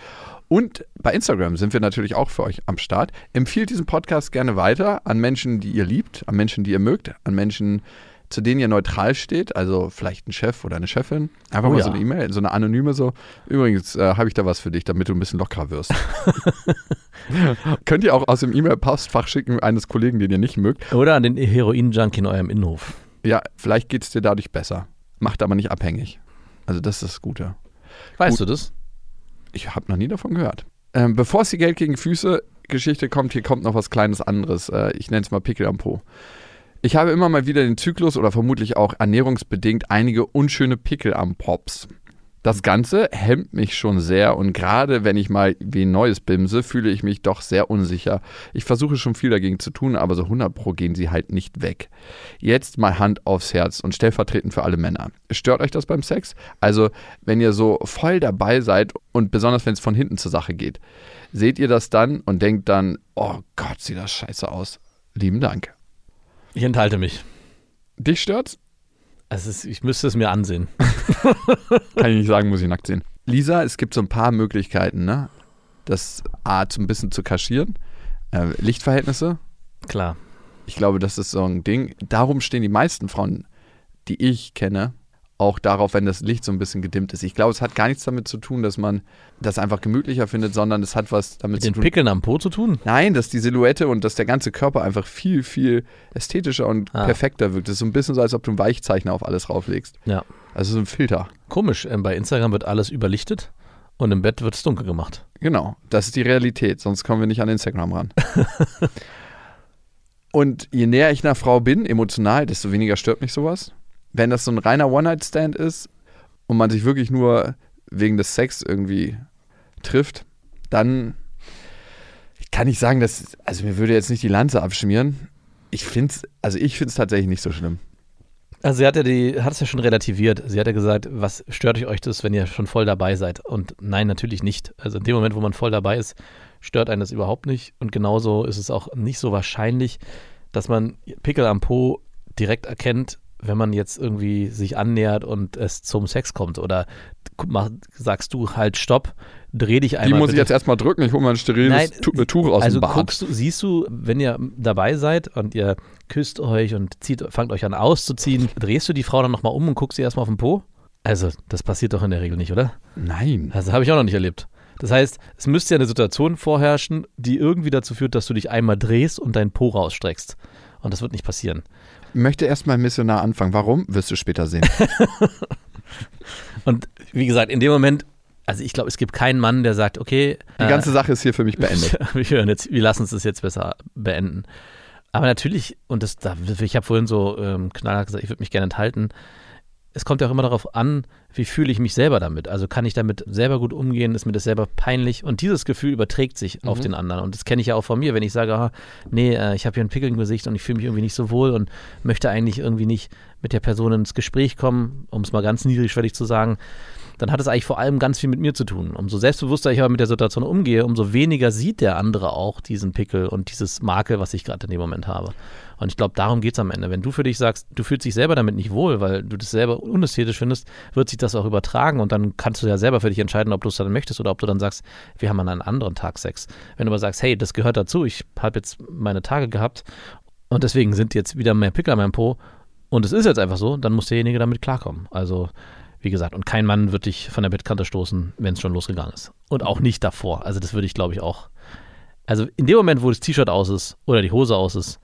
Und bei Instagram sind wir natürlich auch für euch am Start. Empfiehlt diesen Podcast gerne weiter an Menschen, die ihr liebt, an Menschen, die ihr mögt, an Menschen, zu denen ihr neutral steht, also vielleicht ein Chef oder eine Chefin. Einfach Oh mal ja. so eine E-Mail, so eine anonyme so. Übrigens äh, habe ich da was für dich, damit du ein bisschen lockerer wirst. [LAUGHS] [LAUGHS] Könnt ihr auch aus dem E-Mail-Postfach schicken eines Kollegen, den ihr nicht mögt. Oder an den Heroin-Junkie in eurem Innenhof. Ja, vielleicht geht es dir dadurch besser. Macht aber nicht abhängig. Also das ist das Gute. Weißt Gut. du das? Ich habe noch nie davon gehört. Ähm, bevor es die Geld gegen Füße Geschichte kommt, hier kommt noch was kleines anderes. Äh, ich nenne es mal Pickel am Po. Ich habe immer mal wieder den Zyklus oder vermutlich auch ernährungsbedingt einige unschöne Pickel am Pops. Das Ganze hemmt mich schon sehr und gerade wenn ich mal wie ein neues bimse, fühle ich mich doch sehr unsicher. Ich versuche schon viel dagegen zu tun, aber so 100 pro gehen sie halt nicht weg. Jetzt mal Hand aufs Herz und stellvertretend für alle Männer. Stört euch das beim Sex? Also, wenn ihr so voll dabei seid und besonders wenn es von hinten zur Sache geht, seht ihr das dann und denkt dann, oh Gott, sieht das scheiße aus. Lieben Dank. Ich enthalte mich. Dich stört's? Es ist, ich müsste es mir ansehen. [LAUGHS] Kann ich nicht sagen, muss ich nackt sehen. Lisa, es gibt so ein paar Möglichkeiten, ne? Das Art so ein bisschen zu kaschieren. Äh, Lichtverhältnisse, Klar. ich glaube, das ist so ein Ding. Darum stehen die meisten Frauen, die ich kenne, auch darauf, wenn das Licht so ein bisschen gedimmt ist. Ich glaube, es hat gar nichts damit zu tun, dass man das einfach gemütlicher findet, sondern es hat was damit Mit zu den tun. Pickeln am Po zu tun? Nein, dass die Silhouette und dass der ganze Körper einfach viel, viel ästhetischer und Ah. perfekter wirkt. Das ist so ein bisschen so, als ob du einen Weichzeichner auf alles rauflegst. Ja. Also so ein Filter. Komisch. ähm, Bei Instagram wird alles überlichtet und im Bett wird es dunkel gemacht. Genau, das ist die Realität, sonst kommen wir nicht an Instagram ran. [LAUGHS] und je näher ich einer Frau bin, emotional, desto weniger stört mich sowas. Wenn das so ein reiner One-Night-Stand ist und man sich wirklich nur wegen des Sex irgendwie trifft, dann kann ich sagen, dass, also mir würde jetzt nicht die Lanze abschmieren. Ich finde es, also ich finde es tatsächlich nicht so schlimm. Also sie hat ja die, hat es ja schon relativiert. Sie hat ja gesagt, was stört euch das, wenn ihr schon voll dabei seid? Und nein, natürlich nicht. Also in dem Moment, wo man voll dabei ist, stört einen das überhaupt nicht. Und genauso ist es auch nicht so wahrscheinlich, dass man Pickel am Po direkt erkennt, wenn man jetzt irgendwie sich annähert und es zum Sex kommt. Oder mal, sagst du halt Stopp, dreh dich Die einmal. muss ich bitte jetzt erstmal drücken, ich hole mal ein steriles Nein, äh, Tuch aus also dem Bad. guckst du, siehst du, wenn ihr dabei seid und ihr küsst euch und zieht, fangt euch an auszuziehen, drehst du die Frau dann nochmal um und guckst sie erstmal auf den Po? Also, das passiert doch in der Regel nicht, oder? Nein. Also habe ich auch noch nicht erlebt. Das heißt, es müsste ja eine Situation vorherrschen, die irgendwie dazu führt, dass du dich einmal drehst und deinen Po rausstreckst. Und das wird nicht passieren. Ich möchte erstmal missionar anfangen. Warum? Wirst du später sehen. [LAUGHS] Und wie gesagt, in dem Moment, also ich glaube, es gibt keinen Mann, der sagt, okay, Die ganze Sache ist hier für mich beendet. [LAUGHS] wir, jetzt, wir lassen das jetzt besser beenden. Aber natürlich, und das, da, ich habe vorhin so ähm, knallhart gesagt, ich würde mich gerne enthalten. Es kommt ja auch immer darauf an, wie fühle ich mich selber damit. Also kann ich damit selber gut umgehen, ist mir das selber peinlich. Und dieses Gefühl überträgt sich auf den anderen. Und das kenne ich ja auch von mir, wenn ich sage, ah, nee, äh, ich habe hier einen Pickel im Gesicht und ich fühle mich irgendwie nicht so wohl und möchte eigentlich irgendwie nicht mit der Person ins Gespräch kommen, um es mal ganz niedrigschwellig zu sagen dann hat es eigentlich vor allem ganz viel mit mir zu tun. Umso selbstbewusster ich aber mit der Situation umgehe, umso weniger sieht der andere auch diesen Pickel und dieses Makel, was ich gerade in dem Moment habe. Und ich glaube, darum geht es am Ende. Wenn du für dich sagst, du fühlst dich selber damit nicht wohl, weil du das selber unästhetisch findest, wird sich das auch übertragen und dann kannst du ja selber für dich entscheiden, ob du es dann möchtest oder ob du dann sagst, wir haben an einem anderen Tag Sex. Wenn du aber sagst, hey, das gehört dazu, ich habe jetzt meine Tage gehabt und deswegen sind jetzt wieder mehr Pickel an meinem Po und es ist jetzt einfach so, dann muss derjenige damit klarkommen. Also wie gesagt, und kein Mann wird dich von der Bettkante stoßen, wenn es schon losgegangen ist. Und auch nicht davor. Also das würde ich, glaube ich, auch. Also in dem Moment, wo das T-Shirt aus ist oder die Hose aus ist,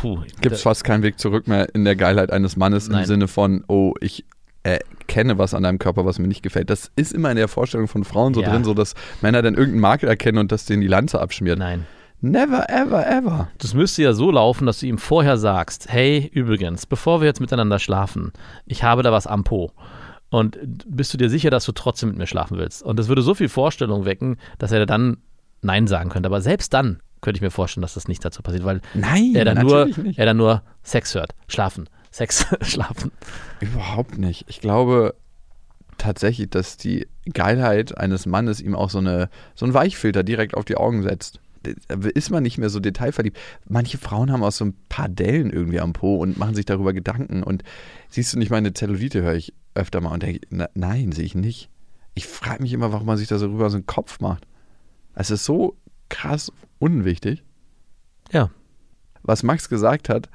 puh. Gibt es fast keinen Weg zurück mehr in der Geilheit eines Mannes Nein. im Sinne von, oh, ich erkenne was an deinem Körper, was mir nicht gefällt. Das ist immer in der Vorstellung von Frauen so Ja. drin, so dass Männer dann irgendeinen Makel erkennen und das denen die Lanze abschmiert. Nein. Never, ever, ever. Das müsste ja so laufen, dass du ihm vorher sagst, hey, übrigens, bevor wir jetzt miteinander schlafen, ich habe da was am Po. Und bist du dir sicher, dass du trotzdem mit mir schlafen willst? Und das würde so viel Vorstellung wecken, dass er dann Nein sagen könnte. Aber selbst dann könnte ich mir vorstellen, dass das nicht dazu passiert, weil Nein, er dann, nur, nicht. er dann nur Sex hört. Schlafen. Sex, [LAUGHS] schlafen. Überhaupt nicht. Ich glaube tatsächlich, dass die Geilheit eines Mannes ihm auch so, eine, so einen Weichfilter direkt auf die Augen setzt. Da ist man nicht mehr so detailverliebt. Manche Frauen haben auch so ein paar Dellen irgendwie am Po und machen sich darüber Gedanken. Und siehst du nicht, meine Zellulite höre ich öfter mal und denke, na, nein, sehe ich nicht. Ich frage mich immer, warum man sich da so rüber so einen Kopf macht. Es ist so krass unwichtig. Ja. Was Max gesagt hat,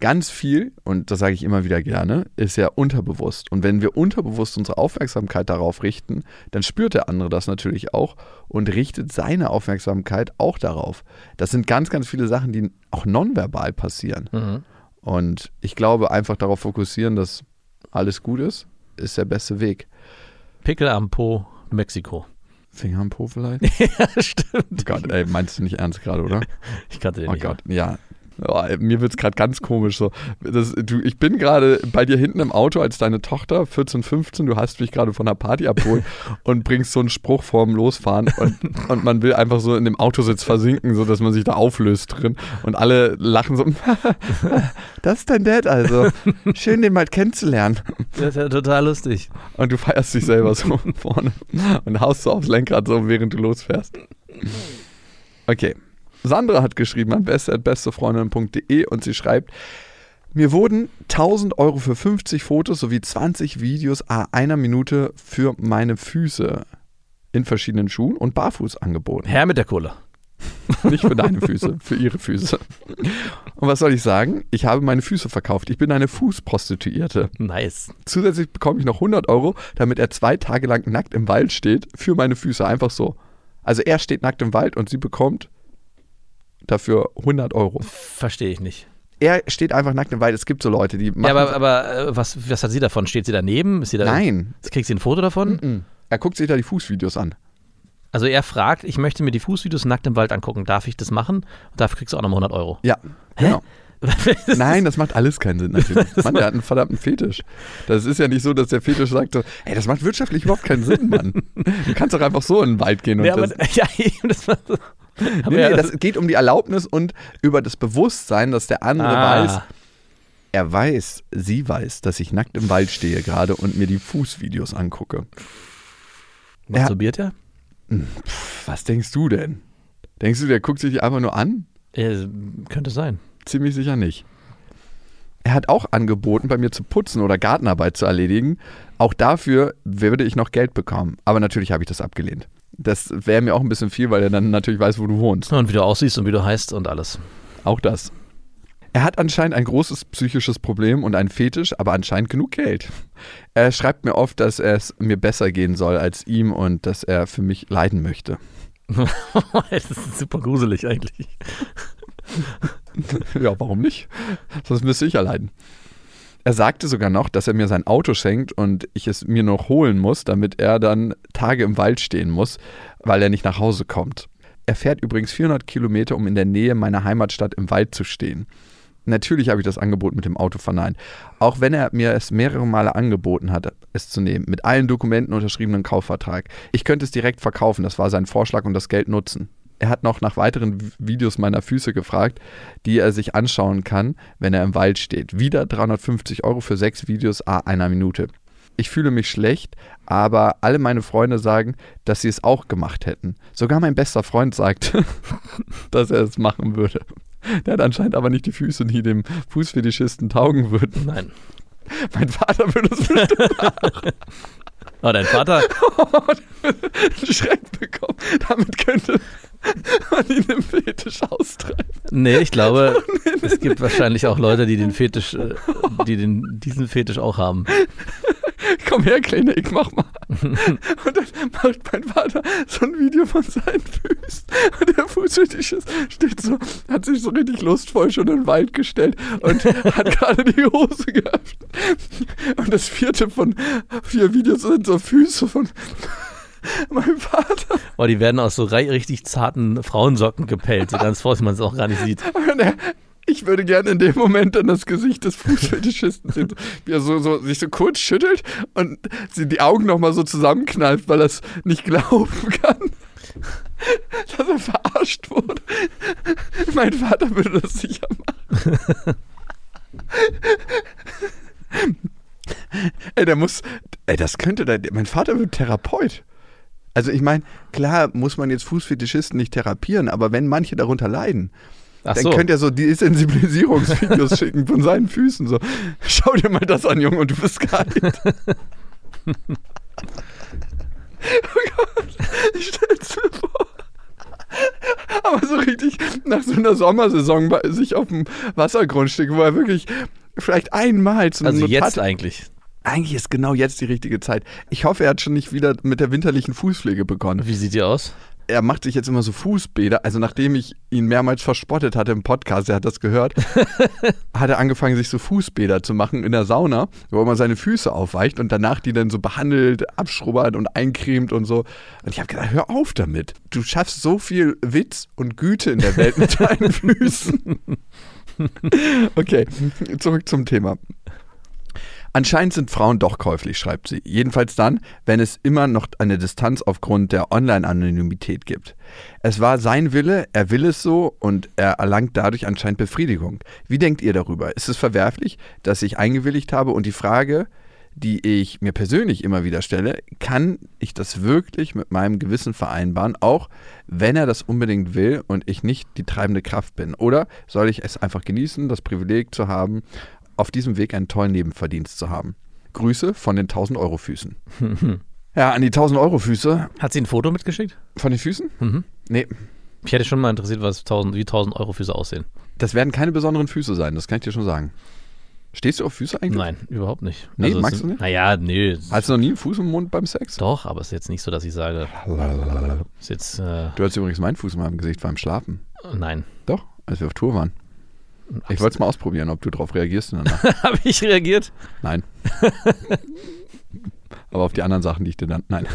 ganz viel, und das sage ich immer wieder gerne, ist ja unterbewusst. Und wenn wir unterbewusst unsere Aufmerksamkeit darauf richten, dann spürt der andere das natürlich auch und richtet seine Aufmerksamkeit auch darauf. Das sind ganz, ganz viele Sachen, die auch nonverbal passieren. Mhm. Und ich glaube, einfach darauf fokussieren, dass alles gut ist, ist der beste Weg. Pickel am Po, Mexiko. Finger am Po vielleicht? [LAUGHS] ja, stimmt. Oh Gott, ey, meinst du nicht ernst gerade, oder? Ich kannte den Oh nicht. Gott, ja. Oh, mir wird es gerade ganz komisch so. Das, du, ich bin gerade bei dir hinten im Auto als deine Tochter, 14, 15, du hast mich gerade von der Party abgeholt [LAUGHS] und bringst so einen Spruch vorm Losfahren und, und man will einfach so in dem Autositz versinken, so dass man sich da auflöst drin und alle lachen so, [LAUGHS] das ist dein Dad also. [LAUGHS] Schön, den mal kennenzulernen. Das ist ja total lustig. Und du feierst dich selber so vorne und haust so aufs Lenkrad so, während du losfährst. Okay. Sandra hat geschrieben an beste.bestefreundin.de und sie schreibt, mir wurden 1000 Euro für 50 Fotos sowie 20 Videos a einer Minute für meine Füße in verschiedenen Schuhen und barfuß angeboten. Herr mit der Kohle. [LAUGHS] Nicht für deine Füße, für ihre Füße. Und was soll ich sagen? Ich habe meine Füße verkauft. Ich bin eine Fußprostituierte. Nice. Zusätzlich bekomme ich noch 100 Euro, damit er zwei Tage lang nackt im Wald steht, für meine Füße. Einfach so. Also er steht nackt im Wald und sie bekommt dafür 100 Euro. Verstehe ich nicht. Er steht einfach nackt im Wald. Es gibt so Leute, die machen. Ja, aber, aber äh, was, was hat sie davon? Steht sie daneben? Ist sie da, Nein. Kriegt sie ein Foto davon? Mhm. Er guckt sich da die Fußvideos an. Also er fragt, ich möchte mir die Fußvideos nackt im Wald angucken. Darf ich das machen? Und dafür kriegst du auch nochmal 100 Euro. Ja, genau. [LAUGHS] Nein, das macht alles keinen Sinn natürlich. [LAUGHS] Mann, der hat einen verdammten Fetisch. Das ist ja nicht so, dass der Fetisch sagt so, ey, das macht wirtschaftlich überhaupt keinen Sinn, Mann. Du kannst doch einfach so in den Wald gehen und Ja, aber, das, [LAUGHS] ja, eben, das war so. Aber [LAUGHS] nee, nee, das geht um die Erlaubnis und über das Bewusstsein, dass der andere Ah. weiß, er weiß, sie weiß, dass ich nackt im Wald stehe gerade und mir die Fußvideos angucke. Masturbiert er? Pff, Was denkst du denn? Denkst du, der guckt sich die einfach nur an? Äh, könnte sein. Ziemlich sicher nicht. Er hat auch angeboten, bei mir zu putzen oder Gartenarbeit zu erledigen. Auch dafür würde ich noch Geld bekommen. Aber natürlich habe ich das abgelehnt. Das wäre mir auch ein bisschen viel, weil er dann natürlich weiß, wo du wohnst. Und wie du aussiehst und wie du heißt und alles. Auch das. Er hat anscheinend ein großes psychisches Problem und einen Fetisch, aber anscheinend genug Geld. Er schreibt mir oft, dass es mir besser gehen soll als ihm und dass er für mich leiden möchte. [LAUGHS] das ist super gruselig eigentlich. ja, warum nicht? Sonst müsste ich ja leiden. Er sagte sogar noch, dass er mir sein Auto schenkt und ich es mir noch holen muss, damit er dann Tage im Wald stehen muss, weil er nicht nach Hause kommt. Er fährt übrigens 400 Kilometer, um in der Nähe meiner Heimatstadt im Wald zu stehen. Natürlich habe ich das Angebot mit dem Auto verneint. Auch wenn er mir es mehrere Male angeboten hat, es zu nehmen, mit allen Dokumenten unterschriebenen Kaufvertrag. Ich könnte es direkt verkaufen, das war sein Vorschlag und das Geld nutzen. Er hat noch nach weiteren Videos meiner Füße gefragt, die er sich anschauen kann, wenn er im Wald steht. Wieder 350 Euro für sechs Videos a einer Minute. Ich fühle mich schlecht, aber alle meine Freunde sagen, dass sie es auch gemacht hätten. Sogar mein bester Freund sagt, [LAUGHS] dass er es machen würde. Der hat anscheinend aber nicht die Füße, die dem Fußfetischisten taugen würden. Nein. Mein Vater würde es [LAUGHS] bestimmt Oh, dein Vater, [LAUGHS] einen Schreck bekommen. Damit könnte man ihn im Fetisch austreiben. nee, ich glaube, [LAUGHS] es gibt wahrscheinlich auch Leute, die den Fetisch, äh, die den, diesen Fetisch auch haben. [LAUGHS] Komm her, Kleine, ich mach mal. [LAUGHS] Und dann macht mein Vater so ein Video von seinen Füßen. Und der Fußfetischist steht so, hat sich so richtig lustvoll schon in den Wald gestellt und hat gerade die Hose geöffnet. Und das vierte von vier Videos sind so Füße von [LAUGHS] meinem Vater. Oh, die werden aus so richtig zarten Frauensocken gepellt, so ganz vorsichtig, man es auch gar nicht sieht. [LAUGHS] Ich würde gerne in dem Moment dann das Gesicht des Fußfetischisten sehen, so, wie er so, so, sich so kurz schüttelt und sie die Augen nochmal so zusammenkneift, weil er es nicht glauben kann, [LAUGHS] dass er verarscht wurde. Mein Vater würde das sicher machen. ey, der muss, ey, das könnte, der, mein Vater wird Therapeut. Also ich meine, klar muss man jetzt Fußfetischisten nicht therapieren, aber wenn manche darunter leiden, Ach dann so. könnt ihr so Desensibilisierungsvideos [LAUGHS] schicken von seinen Füßen. So, schau dir mal das an, Junge, und du bist geheilt. [LAUGHS] oh Gott, ich stell's mir vor. richtig nach so einer Sommersaison bei sich auf dem Wassergrundstück, wo er wirklich vielleicht einmal zu einem Also jetzt Notar- eigentlich. Eigentlich ist genau jetzt die richtige Zeit. Ich hoffe, er hat schon nicht wieder mit der winterlichen Fußpflege begonnen. Wie sieht die aus? Er macht sich jetzt immer so Fußbäder. Also nachdem ich ihn mehrmals verspottet hatte im Podcast, er hat das gehört, [LAUGHS] hat er angefangen, sich so Fußbäder zu machen in der Sauna, wo man seine Füße aufweicht und danach die dann so behandelt, abschrubbert und eincremt und so. Und ich habe gedacht, hör auf damit. Du schaffst so viel Witz und Güte in der Welt mit deinen [LAUGHS] Füßen. okay, zurück zum Thema. Anscheinend sind Frauen doch käuflich, schreibt sie. Jedenfalls dann, wenn es immer noch eine Distanz aufgrund der Online-Anonymität gibt. Es war sein Wille, er will es so und er erlangt dadurch anscheinend Befriedigung. Wie denkt ihr darüber? Ist es verwerflich, dass ich eingewilligt habe? Und die Frage, die ich mir persönlich immer wieder stelle, kann ich das wirklich mit meinem Gewissen vereinbaren, auch wenn er das unbedingt will und ich nicht die treibende Kraft bin? Oder soll ich es einfach genießen, das Privileg zu haben, auf diesem Weg einen tollen Nebenverdienst zu haben? Grüße von den 1000 Euro Füßen. [LAUGHS] ja, an die 1000 Euro Füße. Hat sie ein Foto mitgeschickt? Von den Füßen? Mhm. Nee, Mich hätte schon mal interessiert, was 1000, wie 1000 Euro Füße aussehen. das werden keine besonderen Füße sein, das kann ich dir schon sagen. Stehst du auf Füße eigentlich? Nein, überhaupt nicht. Nee, es magst du nicht? Naja, nee. Hast du noch nie einen Fuß im Mund beim Sex? Doch, aber es ist jetzt nicht so, dass ich sage, jetzt, äh, Du hattest übrigens meinen Fuß in meinem Gesicht beim Schlafen. nein. Doch, als wir auf Tour waren. Ich wollte es mal ausprobieren, ob du darauf reagierst. [LAUGHS] Habe ich reagiert? Nein. [LAUGHS] Aber auf die anderen Sachen, die ich dir dann. Nein.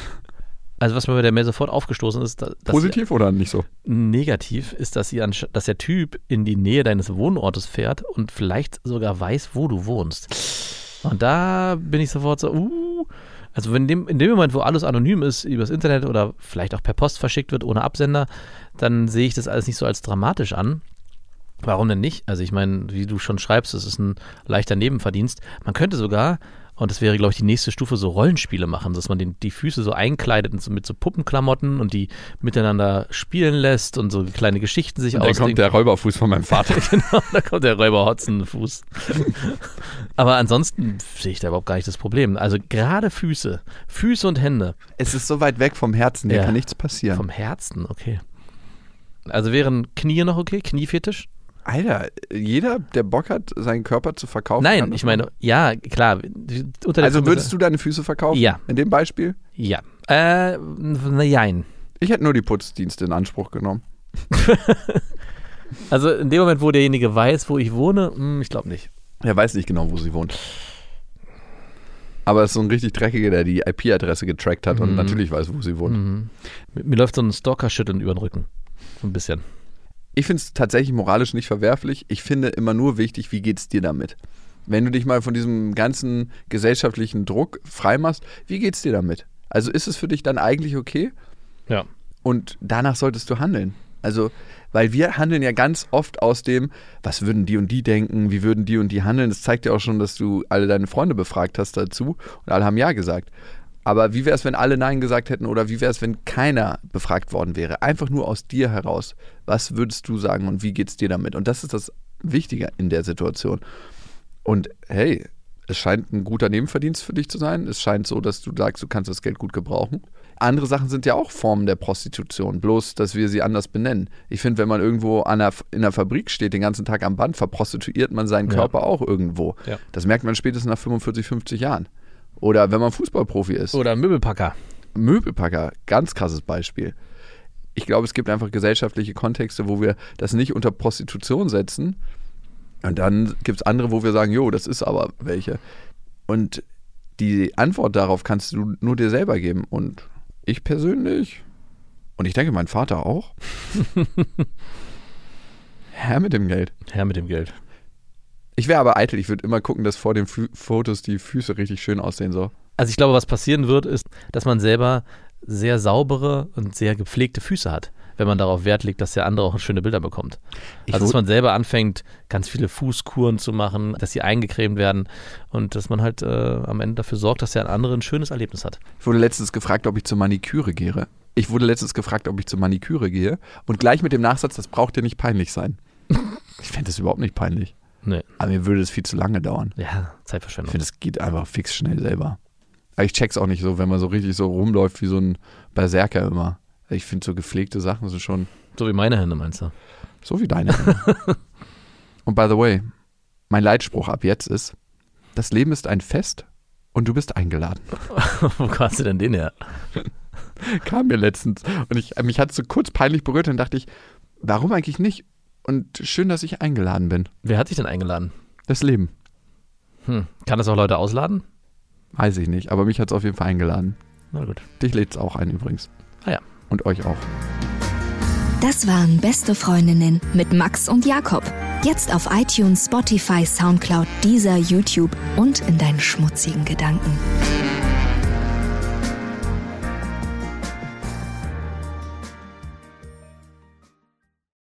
Also was mir bei der Mail sofort aufgestoßen ist, da- dass Positiv oder nicht so? Sie, negativ ist, dass, sie dass der Typ in die Nähe deines Wohnortes fährt und vielleicht sogar weiß, wo du wohnst. Und da bin ich sofort so, uh, also wenn dem, in dem Moment, wo alles anonym ist, übers Internet oder vielleicht auch per Post verschickt wird, ohne Absender, dann sehe ich das alles nicht so als dramatisch an. Warum denn nicht? Also ich meine, wie du schon schreibst, es ist ein leichter Nebenverdienst. Man könnte sogar, und das wäre, glaube ich, die nächste Stufe, so Rollenspiele machen, dass man den, die Füße so einkleidet und so mit so Puppenklamotten und die miteinander spielen lässt und so kleine Geschichten sich Da kommt der Räuberfuß von meinem Vater. [LAUGHS] genau, da kommt der Räuber Hotzenfuß. Aber ansonsten sehe ich da überhaupt gar nicht das Problem. Also gerade Füße, Füße und Hände es ist so weit weg vom Herzen, dir Ja. kann nichts passieren. vom Herzen, okay. Also wären Knie noch okay? Kniefetisch? Alter, jeder, der Bock hat, seinen Körper zu verkaufen. Nein, ich meine, ja, klar. Also würdest du deine Füße verkaufen? Ja. In dem Beispiel? Ja. Äh, na, jein. Ich hätte nur die Putzdienste in Anspruch genommen. [LAUGHS] Also in dem Moment, wo derjenige weiß, wo ich wohne, hm, ich glaube nicht. Er weiß nicht genau, wo sie wohnt. Aber es ist so ein richtig dreckiger, der die IP-Adresse getrackt hat und Mhm. natürlich weiß, wo sie wohnt. Mhm. Mir, mir läuft so ein Stalker-Schütteln über den Rücken. So ein bisschen. Ich finde es tatsächlich moralisch nicht verwerflich. Ich finde immer nur wichtig, wie geht's dir damit? Wenn du dich mal von diesem ganzen gesellschaftlichen Druck freimachst, wie geht's dir damit? Also ist es für dich dann eigentlich okay? Ja. Und danach solltest du handeln. Also, weil wir handeln ja ganz oft aus dem, was würden die und die denken, wie würden die und die handeln. Das zeigt ja auch schon, dass du alle deine Freunde befragt hast dazu und alle haben Ja gesagt. Aber wie wäre es, wenn alle Nein gesagt hätten oder wie wäre es, wenn keiner befragt worden wäre? Einfach nur aus dir heraus. Was würdest du sagen und wie geht es dir damit? Und das ist das Wichtige in der Situation. Und hey, es scheint ein guter Nebenverdienst für dich zu sein. Es scheint so, dass du sagst, du kannst das Geld gut gebrauchen. Andere Sachen sind ja auch Formen der Prostitution, bloß dass wir sie anders benennen. Ich finde, wenn man irgendwo einer, in einer Fabrik steht, den ganzen Tag am Band, verprostituiert man seinen Ja. Körper auch irgendwo. Ja. Das merkt man spätestens nach 45, 50 Jahren. Oder wenn man Fußballprofi ist. Oder Möbelpacker. Möbelpacker, ganz krasses Beispiel. Ich glaube, es gibt einfach gesellschaftliche Kontexte, wo wir das nicht unter Prostitution setzen. Und dann gibt es andere, wo wir sagen, jo, das ist aber welche. Und die Antwort darauf kannst du nur dir selber geben. Und ich persönlich, und ich denke, mein Vater auch, [LAUGHS] Herr mit dem Geld. Herr mit dem Geld. Ich wäre aber eitel, ich würde immer gucken, dass vor den Fü Fotos die Füße richtig schön aussehen. So. Also ich glaube, was passieren wird, ist, dass man selber sehr saubere und sehr gepflegte Füße hat, wenn man darauf Wert legt, dass der andere auch schöne Bilder bekommt. Ich also dass man selber anfängt, ganz viele Fußkuren zu machen, dass sie eingecremt werden und dass man halt äh, am Ende dafür sorgt, dass der andere ein schönes Erlebnis hat. Ich wurde letztens gefragt, ob ich zur Maniküre gehe. Ich wurde letztens gefragt, ob ich zur Maniküre gehe. Und gleich mit dem Nachsatz, das braucht dir nicht peinlich sein. [LAUGHS] Ich fände das überhaupt nicht peinlich. Nee. Aber mir würde es viel zu lange dauern. Ja, Ich Zeitverschwendung. finde, es geht einfach fix schnell selber. Aber ich check's auch nicht so, wenn man so richtig so rumläuft wie so ein Berserker immer. Ich finde, so gepflegte Sachen sind schon So wie meine Hände, meinst du? So wie deine. [LAUGHS] und by the way, mein Leitspruch ab jetzt ist, das Leben ist ein Fest und du bist eingeladen. [LAUGHS] Wo hast du denn den her? [LAUGHS] Kam mir letztens. Und ich, mich hat es so kurz peinlich berührt und dachte ich, warum eigentlich nicht? Und schön, dass ich eingeladen bin. Wer hat dich denn eingeladen? Das Leben. Hm. Kann das auch Leute ausladen? Weiß ich nicht, aber mich hat es auf jeden Fall eingeladen. Na gut. Dich lädt es auch ein übrigens. Ah ja. Und euch auch. Das waren Beste Freundinnen mit Max und Jakob. Jetzt auf iTunes, Spotify, Soundcloud, dieser YouTube und in deinen schmutzigen Gedanken.